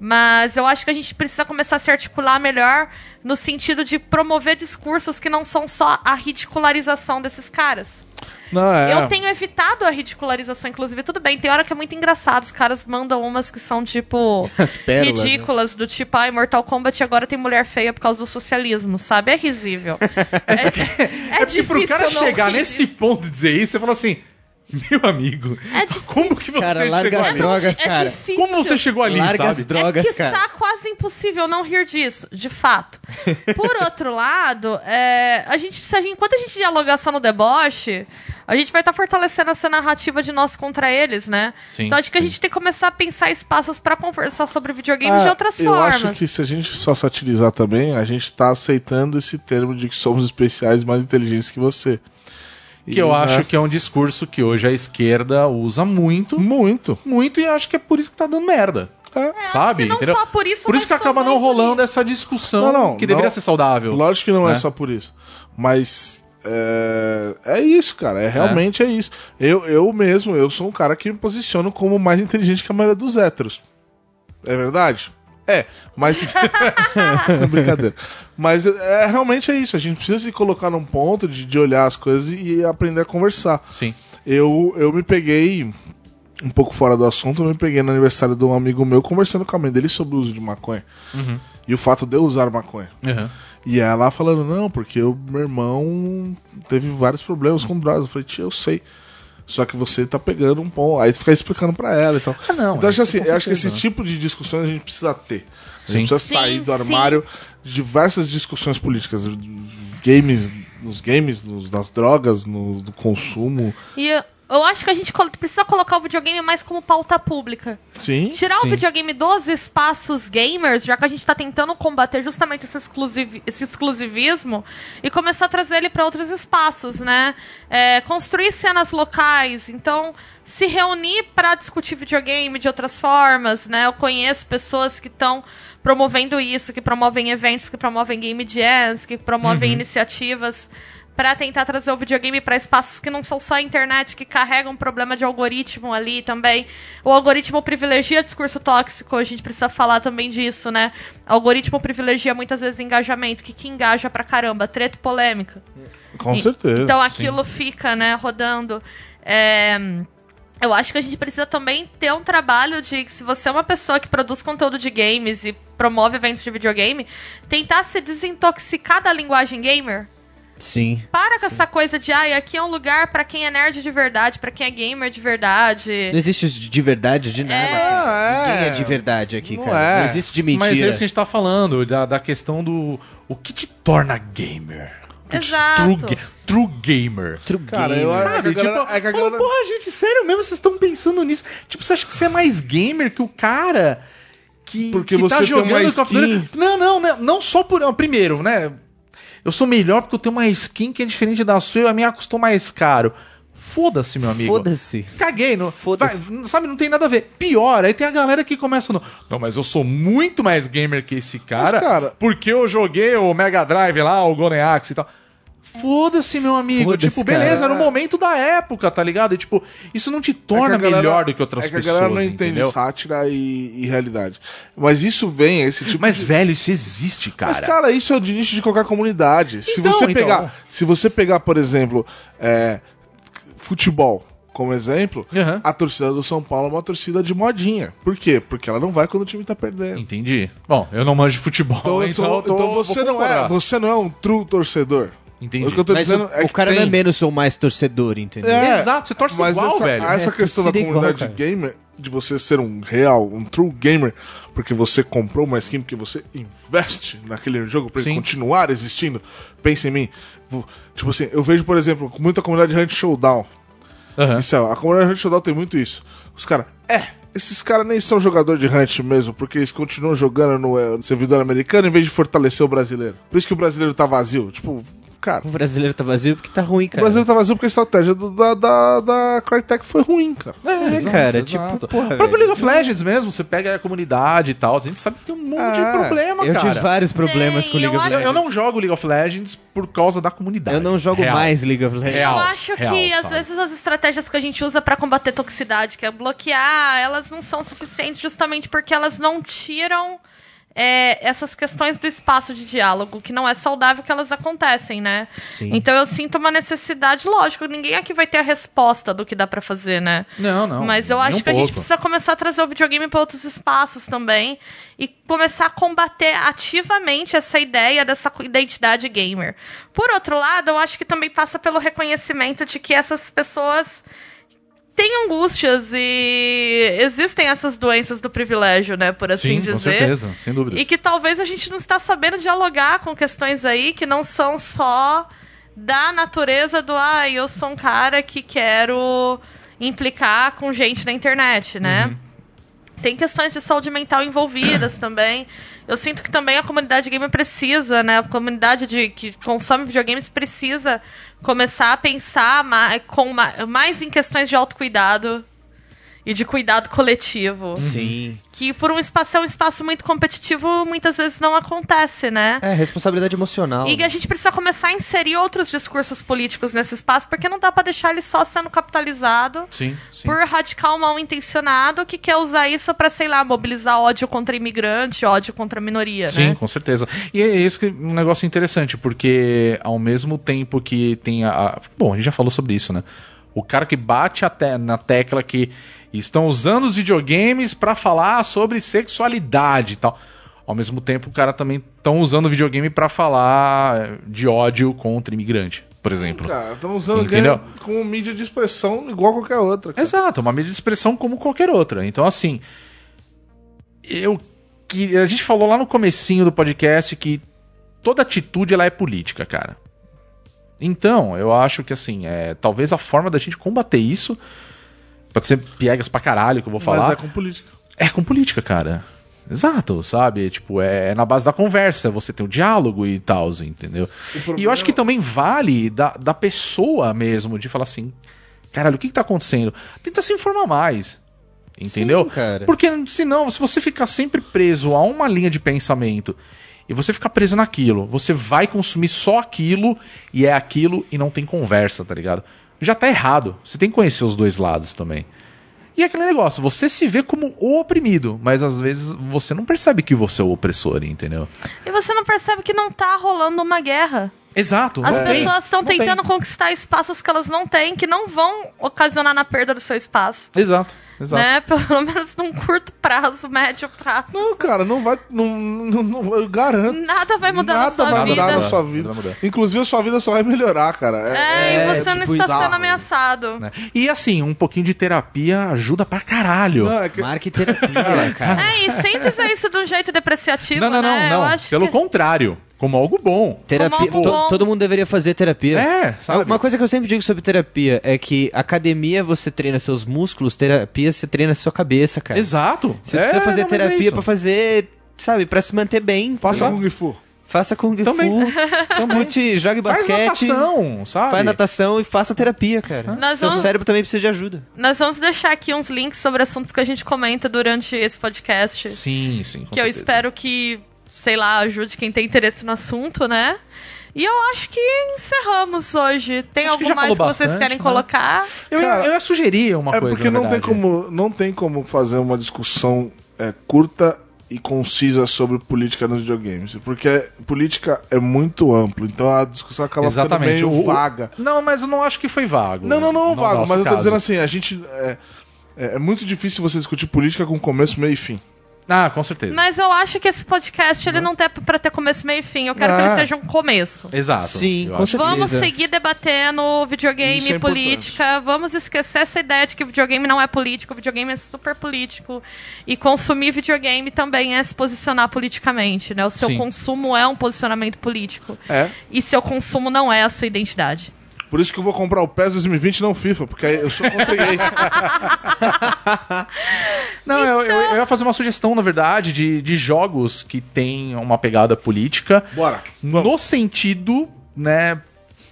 Mas eu acho que a gente precisa começar a se articular melhor no sentido de promover discursos que não são só a ridicularização desses caras. Não, é. Eu tenho evitado a ridicularização, inclusive. Tudo bem, tem hora que é muito engraçado. Os caras mandam umas que são, tipo, As pérolas, né? ridículas, do tipo, ai, Mortal Kombat agora tem mulher feia por causa do socialismo, sabe? É risível. É, é, É porque pro cara chegar rir nesse ponto de dizer isso, você fala assim, meu amigo, É difícil. como que você Cara, larga chegou as ali? drogas, é cara. difícil. Como você chegou ali, Larga as sabe? drogas, é que cara. quase impossível não rir disso, de fato. Por outro lado, é, a gente, se a gente- enquanto a gente dialogar só no deboche, a gente vai estar fortalecendo essa narrativa de nós contra eles, né? Sim, então acho que a sim. gente tem que começar a pensar espaços pra conversar sobre videogames de Ah, outras eu formas. acho que se a gente só satirizar também, a gente tá aceitando esse termo de que somos especiais mais inteligentes que você. Que eu acho que é um discurso que hoje a esquerda usa muito, Muito. muito, e acho que é por isso que tá dando merda. É. sabe? não Entendeu? só por isso, Por isso que acaba não rolando essa discussão Não, não, que deveria não. ser saudável. Lógico que não é né? só por isso. Mas é, é isso, cara. É realmente é, isso. Eu, eu mesmo, eu sou um cara que me posiciono como mais inteligente que a maioria dos héteros. É verdade? É, mas. Brincadeira. Mas é, realmente é isso. A gente precisa se colocar num ponto de, de olhar as coisas e aprender a conversar. Sim. Eu, eu me peguei, um pouco fora do assunto, eu me peguei no aniversário de um amigo meu conversando com a mãe dele sobre o uso de maconha. E o fato de eu usar maconha. Uhum. E ela falando, não, porque o meu irmão teve vários problemas com drogas. Eu falei, tia, eu sei. Só que você tá pegando um pão. Aí fica explicando pra ela e tal. Ah, não, então, acho, assim, eu acho que esse tipo de discussões a gente precisa ter. A Sim. gente precisa Sim, sair do armário de diversas discussões políticas. Games, nos games, nos, nas drogas, no, no consumo. E eu, eu acho que a gente precisa colocar o videogame mais como pauta pública. Sim. Tirar Sim. o videogame dos espaços gamers, já que a gente tá tentando combater justamente esse, exclusivi- esse exclusivismo, e começar a trazer ele para outros espaços, né? É, construir cenas locais, então se reunir para discutir videogame de outras formas, né? Eu conheço pessoas que estão promovendo isso, que promovem eventos, que promovem game jazz, que promovem iniciativas para tentar trazer o videogame para espaços que não são só a internet, que carregam um problema de algoritmo ali também. O algoritmo privilegia discurso tóxico, a gente precisa falar também disso, né? O algoritmo privilegia muitas vezes engajamento, que que engaja pra caramba, treta e polêmica. Com E- certeza. Então aquilo fica, né, rodando. É, Eu acho que a gente precisa também ter um trabalho de, se você é uma pessoa que produz conteúdo de games e promove eventos de videogame, tentar se desintoxicar da linguagem gamer. Sim. Para com essa coisa de, ai, aqui é um lugar pra quem é nerd de verdade, pra quem é gamer de verdade. Não existe de de verdade de nada. Ah, Ninguém é. é de verdade aqui, Não cara. é. Não existe de mentira. Mas é isso que a gente tá falando, da, da questão do. O que te torna gamer? Exato. True, true gamer. True Cara, gamer. eu Sabe? que a galera- tipo, é que a pô, galera- porra, gente, sério mesmo, vocês estão pensando nisso? Tipo, você acha que você é mais gamer que o cara que, Porque que tá você tem uma jogando of Duty? skin. Não, não, não, não só por. Primeiro, né? Eu sou melhor porque eu tenho uma skin que é diferente da sua e a minha custou mais caro. Foda-se, meu amigo. Foda-se. Caguei, não. Foda-se. vai, Sabe, não tem nada a ver. Pior, aí tem a galera que começa no. Não, mas eu sou muito mais gamer que esse cara. Mas, cara- Porque eu joguei o Mega Drive lá, o Golden Axe e tal. Foda-se, meu amigo. Foda-se, Tipo, beleza, cara. era o momento da época, tá ligado? E, tipo, isso não te torna É que a galera- melhor do que outras é que pessoas. a galera não entende entendeu? sátira e, e realidade. Mas isso vem, esse tipo Mas, de... velho, isso existe, cara. Mas, cara, isso é o de nicho de qualquer comunidade. se Então, você então. pegar, se você pegar, por exemplo, é, futebol como exemplo, Aham. a torcida do São Paulo é uma torcida de modinha. Por quê? Porque ela não vai quando o time tá perdendo. Entendi. Bom, eu não manjo futebol, Então, então, tô- então você, não é, você não é um true torcedor. Entendi. O que eu tô Mas dizendo o, é o que cara tem... não é menos ou mais torcedor, entendeu? É, Exato, você torce mas igual, essa, velho. Essa É, questão da comunidade igual, gamer, de você ser um real, um true gamer, porque você comprou uma skin, porque você investe naquele jogo pra ele Sim. continuar existindo. Pensa em mim. Tipo assim, eu vejo, por exemplo, muita comunidade de Hunt Showdown. Aham. Isso, é, a comunidade de Hunt Showdown tem muito isso. Os caras, é, esses caras nem são jogador de Hunt mesmo, porque eles continuam jogando no, no servidor americano em vez de fortalecer o brasileiro. Por isso que o brasileiro tá vazio. Tipo, cara, O brasileiro tá vazio porque tá ruim, o cara. brasileiro tá vazio porque a estratégia do- da, da, da Crytek foi ruim, cara. É, cara, Exato. tipo, porra, O próprio. League of Legends mesmo, você pega a comunidade e tal, a gente sabe que tem um monte de É, problema, Eu cara. tive vários problemas Tem, com League eu of Eu, Legends. eu não jogo League of Legends por causa da comunidade. Eu não jogo Real. mais League of Legends. Real. Eu acho real, que às vezes as estratégias que a gente usa pra combater toxicidade, que é bloquear, elas não são suficientes justamente porque elas não tiram é, essas questões do espaço de diálogo, que não é saudável que elas acontecem, né? Sim. Então eu sinto uma necessidade, lógico, ninguém aqui vai ter a resposta do que dá pra fazer, né? Não, não. Mas eu acho um que a gente pouco. precisa começar a trazer o videogame para outros espaços também e começar a combater ativamente essa ideia dessa identidade gamer. Por outro lado, eu acho que também passa pelo reconhecimento de que essas pessoas têm angústias e existem essas doenças do privilégio, né, por assim Sim, dizer. com certeza, sem dúvidas. E que talvez a gente não está sabendo dialogar com questões aí que não são só da natureza do ah, eu sou um cara que quero implicar com gente na internet, né? Uhum. Tem questões de saúde mental envolvidas também. Eu sinto que também a comunidade gamer precisa, né? A comunidade de, que consome videogames precisa começar a pensar mais, com, ma- mais em questões de autocuidado e de cuidado coletivo. Sim. Que por um espaço é um espaço muito competitivo, muitas vezes não acontece, né? É, responsabilidade emocional. E a gente precisa começar a inserir outros discursos políticos nesse espaço, porque não dá pra deixar ele só sendo capitalizado Sim, sim. por radical mal intencionado que quer usar isso pra, sei lá, mobilizar ódio contra imigrante, ódio contra a minoria, Sim, né? com certeza. E é isso que é um negócio interessante, porque ao mesmo tempo que tem a. Bom, a gente já falou sobre isso, né? O cara que bate te- na tecla que estão usando os videogames pra falar sobre sexualidade e tal. Ao mesmo tempo, o cara também estão usando o videogame pra falar de ódio contra imigrante, por exemplo. Cara, estamos usando Entendeu? como mídia de expressão igual qualquer outra. cara. Exato, uma mídia de expressão como qualquer outra. Então, assim, eu que a gente falou lá no comecinho do podcast que toda atitude ela é política, cara. Então, eu acho que assim, é, talvez a forma da gente combater isso pode ser piegas pra caralho que eu vou falar. Mas é com política. É com política, cara. Exato, sabe? Tipo, é, é na base da conversa, você tem o diálogo e tal, entendeu? E eu acho que também vale da, da pessoa mesmo, de falar assim, caralho, o que, que tá acontecendo? Tenta se informar mais. Entendeu? Sim, cara. Porque senão, se você ficar sempre preso a uma linha de pensamento e você ficar preso naquilo, você vai consumir só aquilo e é aquilo e não tem conversa, tá ligado? Já tá errado. Você tem que conhecer os dois lados também. E é aquele negócio, você se vê como o oprimido, mas às vezes você não percebe que você é o opressor, entendeu? E você não percebe que não tá rolando uma guerra. Exato. As pessoas estão não tem. tentando conquistar espaços que elas não têm, que não vão ocasionar na perda do seu espaço. Exato, exato. Né? Pelo menos num curto prazo, médio prazo. Não, cara, não vai. Não, não, não- eu garanto. Nada vai mudar na Nada sua vai vida. mudar na Nada sua vida. mudar. Inclusive, a sua vida só vai melhorar, cara. É, e você não tipo, está bizarro. sendo ameaçado. Né? E assim, um pouquinho de terapia ajuda pra caralho. Não, é que- Marque terapia, cara. É, e sem dizer isso de um jeito depreciativo, Não, não, não, né? não. Acho Pelo que... contrário, como algo bom. Terapia. Como algo bom. todo mundo deveria fazer terapia. É, sabe? Uma coisa que eu sempre digo sobre terapia é que academia você treina seus músculos, terapia você treina sua cabeça, cara. Exato. Você É, precisa fazer não, é terapia isso. pra fazer, sabe, pra se manter bem. Faça. Kung Fu. Faça Kung Também. Fu, escute, jogue Faz basquete, natação, sabe? faz natação e faça terapia, cara. Nós Seu vamos- cérebro também precisa de ajuda. Nós vamos deixar aqui uns links sobre assuntos que a gente comenta durante esse podcast. Sim, sim. com que eu certeza. espero que sei lá, ajude quem tem interesse no assunto, né? E eu acho que encerramos hoje. Tem Acho que algo já mais que vocês bastante, querem né? colocar? Eu, Cara, ia, eu ia sugerir uma É coisa. porque na não tem, como, não tem como fazer uma discussão é, curta e concisa sobre política nos videogames. Porque política é muito amplo, então a discussão acaba Exatamente. ficando meio o- vaga. Não, mas eu não acho que foi vago. Não, não, não, no vago, mas eu tô caso. dizendo assim, a gente. É, é, é muito difícil você discutir política com começo, meio e fim. Ah, com certeza. Mas eu acho que esse podcast ele não tem pra ter começo, meio e fim. Eu quero que Ah. ele seja um começo. Exato. Sim, com que- certeza. Vamos seguir debatendo videogame Isso é e política. Vamos esquecer essa ideia de que videogame não é político. Videogame é super político. E consumir videogame também é se posicionar politicamente, né? O seu Sim. consumo é um posicionamento político. É. E seu consumo não é a sua identidade. Por isso que eu vou comprar o PES 2020 não FIFA, porque eu sou contra Não, eu, eu, eu ia fazer uma sugestão, na verdade, de, de jogos que tem uma pegada política. Bora. No sentido, né,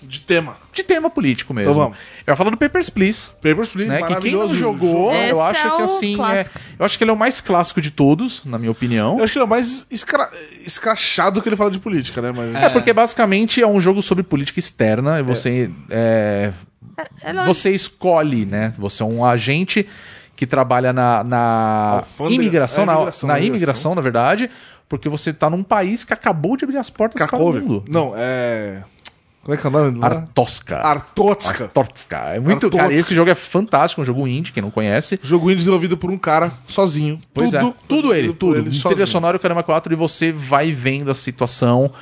De tema. de tema político mesmo. Então vamos. Eu ia falar do Papers, Please. Papers, Please, Né, que quem não jogou, Esse eu acho é que assim. É, eu acho que ele é o mais clássico de todos, na minha opinião. Eu acho que ele é o mais escra... escrachado que ele fala de política, né? Mas... É porque basicamente é um jogo sobre política externa e você. é, Ela- você escolhe, né? Você é um agente que trabalha na, na Alfândega- imigração, é, na, imigração, na imigração. imigração, na verdade, porque você tá num país que acabou de abrir as portas para o mundo. Não, é... Como é que é o nome? Artosca. Artotska. Artotska. É muito. Artotska. Cara, esse jogo é fantástico, um jogo indie, quem não conhece. Jogo indie desenvolvido por um cara sozinho. Pois tudo, é, tudo ele, tudo. ele Trilha sozinho. sonora e o Caramba 4 e você vai vendo a situação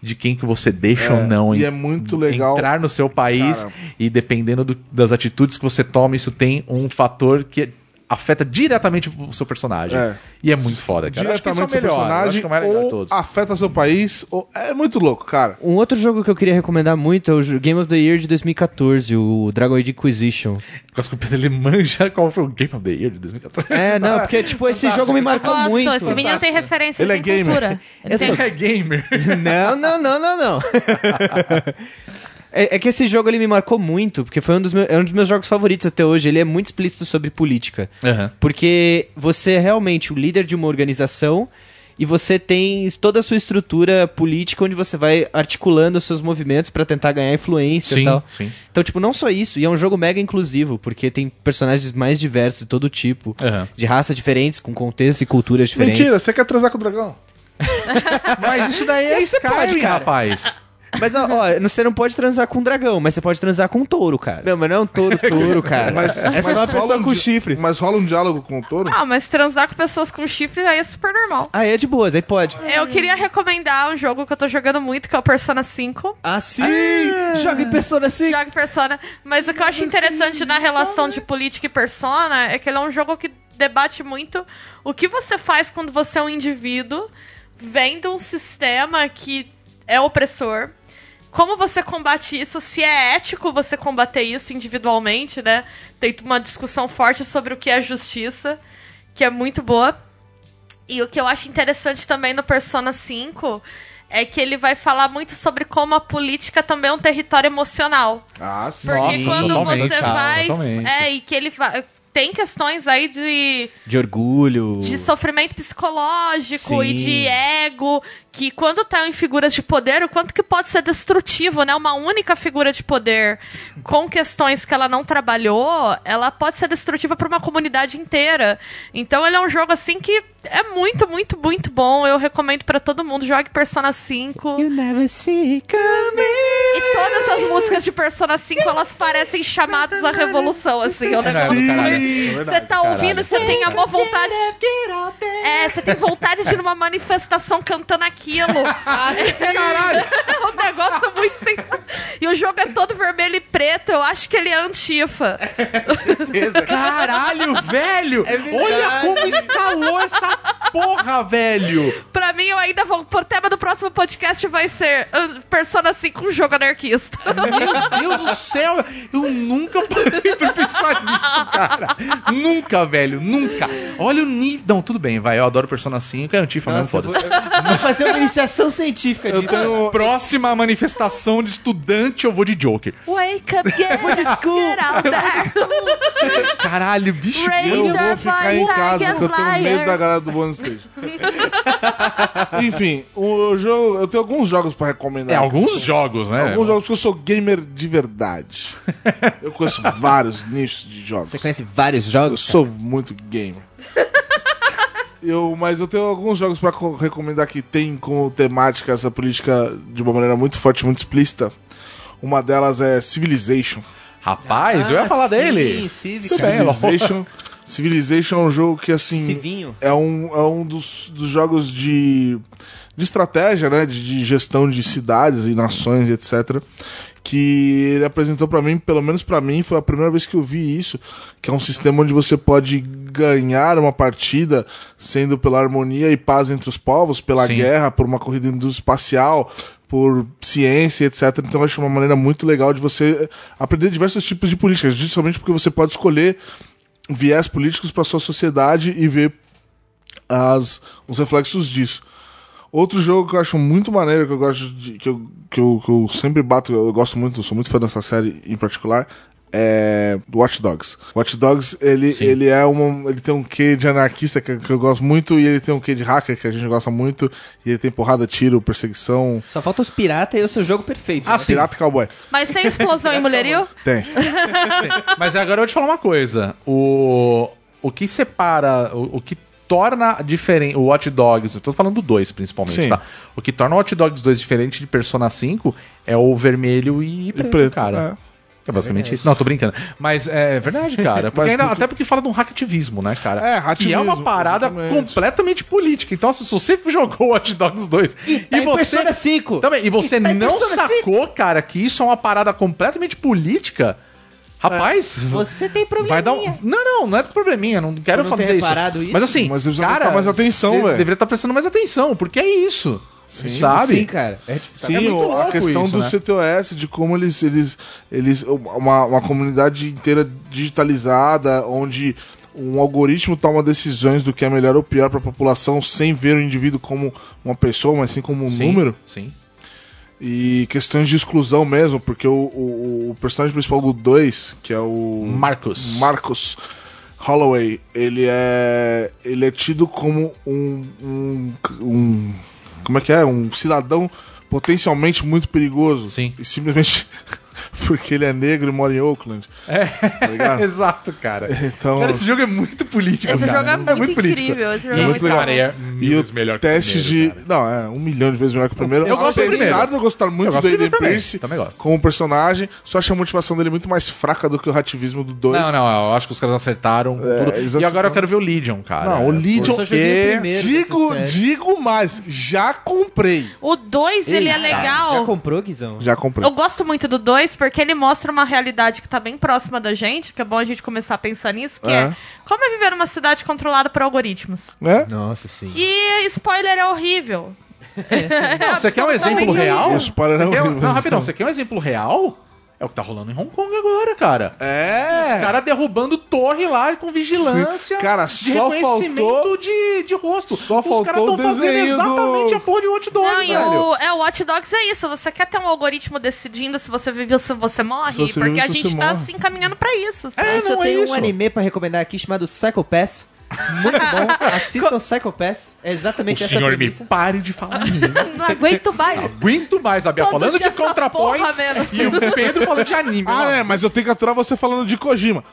de quem que você deixa É, ou não e é muito legal. entrar no seu país Cara. e dependendo do- das atitudes que você toma, isso tem um fator que afeta diretamente o seu personagem. É. E é muito foda, cara. Eu acho que esse é o Diretamente seu melhor, eu acho personagem que é o de todos. afeta seu país. Ou... É muito louco, cara. Um outro jogo que eu queria recomendar muito é o Game of the Year de 2014, o Dragon Age Inquisition. Por que o Pedro ele manja qual foi o Game of the Year de 2014. É, não, porque, tipo, esse jogo me marcou Gosto, muito. esse menino tem referência, Ele ele, é gamer. cultura. Ele tem... é gamer. Não, não, não, não, não. É, é que esse jogo ele me marcou muito, porque foi um dos, meus, é um dos meus jogos favoritos até hoje. Ele é muito explícito sobre política. Aham. Porque você é realmente o líder de uma organização e você tem toda a sua estrutura política onde você vai articulando os seus movimentos pra tentar ganhar influência Sim, e tal. sim. Então, tipo, não só isso, e é um jogo mega inclusivo, porque tem personagens mais diversos de todo tipo, Aham. de raças diferentes, com contextos e culturas diferentes. Mentira, você quer transar com o dragão? Mas isso daí é você Skyrim, rapaz. Mas, ó, ó, você não pode transar com um dragão, mas você pode transar com um touro, cara. Não, mas não é um touro, touro, cara. Mas, é mas só uma pessoa um com chifres. Mas rola um diálogo com o touro? Ah, mas transar com pessoas com chifres aí é super normal. Ah, é de boas, aí pode. Eu queria recomendar um jogo que eu tô jogando muito, que é o Persona 5. Ah, sim! Joga em Persona 5! Joga Persona. Mas o que eu acho interessante na relação de política e Persona é que ele é um jogo que debate muito o que você faz quando você é um indivíduo vendo um sistema que é opressor. Como você combate isso? Se é ético você combater isso individualmente, né? Tem uma discussão forte sobre o que é justiça, que é muito boa. E o que eu acho interessante também no Persona 5 é que ele vai falar muito sobre como a política também é um território emocional. Ah, sim. Porque Nossa, quando totalmente, você vai. totalmente. É, e que ele vai. Tem questões aí de, De orgulho. de sofrimento psicológico Sim. e de ego, que quando tá em figuras de poder, o quanto que pode ser destrutivo, né? Uma única figura de poder com questões que ela não trabalhou, ela pode ser destrutiva para uma comunidade inteira. Então ele é um jogo assim que é muito, muito, muito bom. Eu recomendo para todo mundo. Jogue Persona 5. You never see coming. E todas as músicas de Persona 5, elas parecem chamados à revolução, assim. É um negócio. Você tá ouvindo, você tem a maior vontade. É, você tem vontade de ir numa manifestação cantando aquilo. Caralho. É um negócio muito sensacional. E o jogo é todo vermelho e preto. Eu acho que ele é antifa. Caralho, velho! Olha como escalou essa porra, velho! Pra mim, eu ainda vou. O tema do próximo podcast vai ser uh, Persona 5, um jogo anarquista. Meu Deus do céu! Eu nunca parei pra pensar nisso, cara. Nunca, velho, nunca. Olha o nível. Não, tudo bem, vai. Eu adoro Persona 5, é antifa mesmo, foda-se. Vou fazer uma iniciação científica disso. Próxima manifestação de estudante, eu vou de Joker. Wake up, get, get out there. Caralho, bicho. Raise Eu vou ficar em casa porque eu tenho medo da galera do bônus stage. Enfim, o jogo, eu tenho alguns jogos pra recomendar. É, alguns jogos, né? Alguns jogos que eu sou gamer de verdade. Eu conheço vários nichos de jogos. Você conhece vários Eu jogos? sou muito gamer. Eu, mas eu tenho alguns jogos pra co- recomendar que tem como temática essa política de uma maneira muito forte, muito explícita. Uma delas é Civilization. Rapaz, eu ia Ah, falar sim, dele. Ó. Civilization, Civilization é um jogo que assim Civinho. é um, é um dos, dos jogos de, de estratégia, né? De, de gestão de cidades e nações e etc. Que ele apresentou pra mim, pelo menos pra mim, foi a primeira vez que eu vi isso. Que é um sistema onde você pode ganhar uma partida sendo pela harmonia e paz entre os povos, pela Sim. guerra, por uma corrida espacial, por ciência, etc. Então eu acho uma maneira muito legal de você aprender diversos tipos de políticas, justamente porque você pode escolher viés políticos para sua sociedade e ver as, os reflexos disso. Outro jogo que eu acho muito maneiro, que eu gosto de. que eu, que eu, que eu sempre bato, eu gosto muito, eu sou muito fã dessa série em particular, é Watch Dogs. Watch Dogs, ele, Sim. ele é uma. ele tem um quê de anarquista que, que eu gosto muito, e ele tem um quê de hacker que a gente gosta muito, e ele tem porrada, tiro, perseguição. Só falta os piratas e o seu jogo perfeito. Ah, né? sim. Pirata e cowboy. Mas tem explosão em mulherio? Tem. Mas agora eu vou te falar uma coisa. O, o que separa, o, o que torna diferente o Watch Dogs, eu tô falando do 2 principalmente, Sim. tá? O que torna o Watch Dogs 2 diferente de Persona 5 é o vermelho e E preto, preto, cara. É basicamente isso. Não, tô brincando. Mas é verdade, cara. Porque ainda- porque- Até porque fala de um hackativismo, né, cara? É, Que é uma hackativismo, parada exatamente. completamente política. Então, se você jogou Watch Dogs 2 e, tá em Persona 5. Também, e você E tá não sacou, cara, que isso é uma parada completamente política, rapaz. Você tem probleminha. Vai dar um... Não, não, não é probleminha, não quero Eu não fazer isso. isso. Mas assim, Mas você precisa cara, mais atenção, você velho. deveria estar prestando mais atenção, porque é isso. Sabe? Sim, cara. É, tipo, Sim, É o- a questão isso, do né? CTOS, de como eles. eles, eles uma, uma comunidade inteira digitalizada, onde um algoritmo toma decisões do que é melhor ou pior para a população sem ver o indivíduo como uma pessoa, mas sim como um Sim, número. Sim. E questões de exclusão mesmo, porque o, o, o personagem principal do 2, que é o. Marcos. Marcos Holloway, ele é. Ele é tido como um. um, um como é que é? Um cidadão potencialmente muito perigoso. Sim. E simplesmente porque ele é negro e mora em Oakland. É, Tá ligado? exato, cara. Então. Cara, esse jogo é muito político, Esse cara. jogo é muito, político. incrível. Esse jogo E é muito muito legal. Cara, é E o vezes melhor que o teste primeiro, de. cara. Não, é um milhão de vezes melhor que o primeiro. Eu gosto do Apesar primeiro. de eu gostar muito Eu gosto do Aiden. Pierce Também gosto. como personagem, só acho a motivação dele muito mais fraca do que o rativismo do 2. Não, não, eu acho que os caras acertaram É, E agora eu quero ver o Legion, cara. Não, o Legion. Porque- primeiro. Digo, digo mais, já comprei. O 2, ele é legal. Já comprou, Guizão? Já comprei. Eu gosto muito do 2 porque ele mostra uma realidade que tá bem próxima da gente, que é bom a gente começar a pensar nisso, que é, É. como é viver numa cidade controlada por algoritmos. Né? Nossa, sim. E spoiler é horrível. Não, você quer um exemplo real? Spoiler Você é quer... horrível. Não, rapidão, você quer um exemplo real? É o que tá rolando em Hong Kong agora, cara. É. Os caras derrubando torre lá com vigilância. Sim. Cara, de só reconhecimento faltou- de, de rosto. Só Os faltou caras o estão fazendo desenho do- exatamente a porra de Watch Dogs, Não, velho. o, é, o Watch Dogs é isso. Você quer ter um algoritmo decidindo se você vive ou se você morre? Se você porque vive, a se gente tá morre. assim caminhando pra isso. sabe? É, Mas eu não é tenho isso. um anime pra recomendar aqui chamado Psycho Pass. Muito bom. Assistam Psycho Pass. É O exatamente essa senhor me premissa. pare de falar. Não aguento mais. Aguento mais, a Bia Todo falando dia de essa ContraPoints porra, mano. e o Pedro falando de anime. Ah, Não, é, mas eu tenho que aturar você falando de Kojima.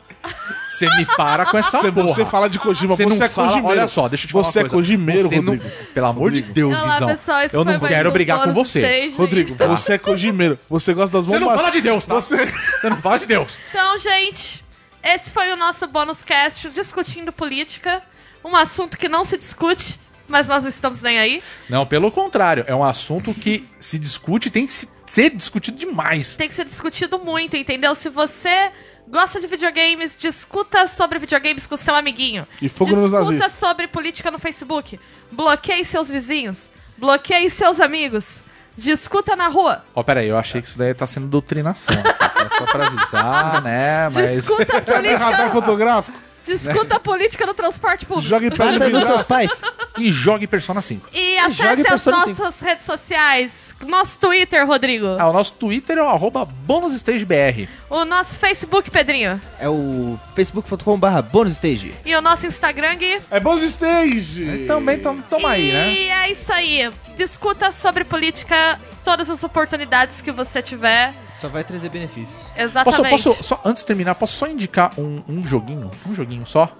Você me para com essa Você, porra. você fala de Kojima, Você você, não é fala, Kojimeiro. olha só, deixa eu te falar Você uma é coisa. Kojimeiro, Você não- Rodrigo. Pelo amor de Deus, Olá, Guizão. pessoal. Esse eu foi não mais quero um brigar com Bônus você. Stage. Rodrigo, você é Kojimeiro. Você gosta das Você não fala de Deus, tá? Você... Você não fala de Deus. Então, gente, esse foi o nosso bônus cast discutindo política. Um assunto que não se discute, mas nós não estamos nem aí. Não, pelo contrário. É um assunto que se discute e tem que se- ser discutido demais. Tem que ser discutido muito, entendeu? Se você gosta de videogames, discuta sobre videogames com seu amiguinho. E fogo nos discuta sobre política no Facebook. Bloqueie seus vizinhos. Bloqueie seus amigos. Discuta na rua. Ó, peraí, eu achei que isso daí tá sendo doutrinação. tá? É só pra avisar, né? Mas. Discuta política. fotográfico? Discuta a política no transporte público. Jogue pedra nos seus pais. E jogue Persona 5. E acesse as nossas redes sociais. Nosso Twitter, Rodrigo. Ah, o nosso Twitter é o arroba bonusstagebr. O nosso Facebook, Pedrinho. É o facebook.com.br bonusstage. E o nosso Instagram, Gui. É bons stage. Também tam, tamo aí, né? E é isso aí. Discuta sobre política todas as oportunidades que você tiver. Só vai trazer benefícios. Posso, Exatamente. posso, só, antes de terminar, posso só indicar um, um joguinho? Um joguinho só?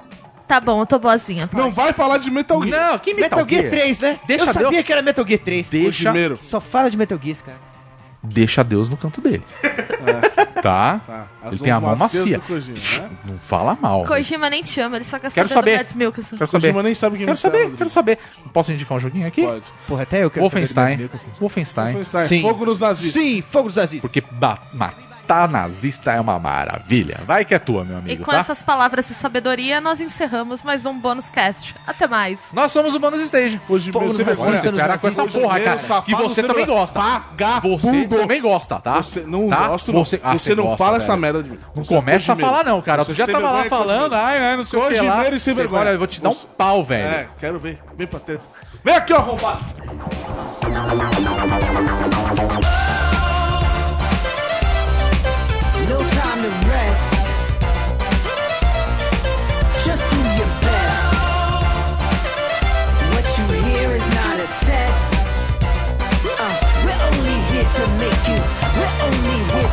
Tá bom, eu tô boazinha. pode. Não vai falar de Metal Gear. Não, que Metal, Gear 3, né? Deixa Eu sabia Deus- que era Metal Gear 3. Deixa, Primeiro. Só fala de Metal Gear, cara. Deixa Deus no canto dele. Tá? Tá, as Ele tem a mão macia. Kojima, né? Não fala mal. Kojima nem te ama, ele só quer Quero saber, do Mikkelsen. Quero saber. Kojima nem sabe quem Quero é, saber, quero saber. Posso indicar um joguinho aqui? Pode. Porra, até eu quero Wolfenstein. saber. Wolfenstein. Wolfenstein. Sim. Fogo nos nazistas. Sim, fogo dos nazistas. Porque ba- matar nazista é uma maravilha. Vai que é tua, meu E amigo, com tá? essas palavras de sabedoria, nós encerramos mais um bônus cast. Até mais. Nós somos o Bonus Stage. Hoje você cara, com essa porra, cara, safado, que você também gosta. Vagabundo. Você também gosta, tá? Você não tá? gosto, não. Você, Você, ah, você não gosta, fala velho. essa merda de mim. Não Você é começa a falar não, cara. Você Tu já tava lá falando, ai, ai, não sei o que lá. Cojimeiro e sem vergonha. Olha, eu vou te dar um pau, velho. É, quero ver. Vem pra ter. Vem aqui, ó, arrombado.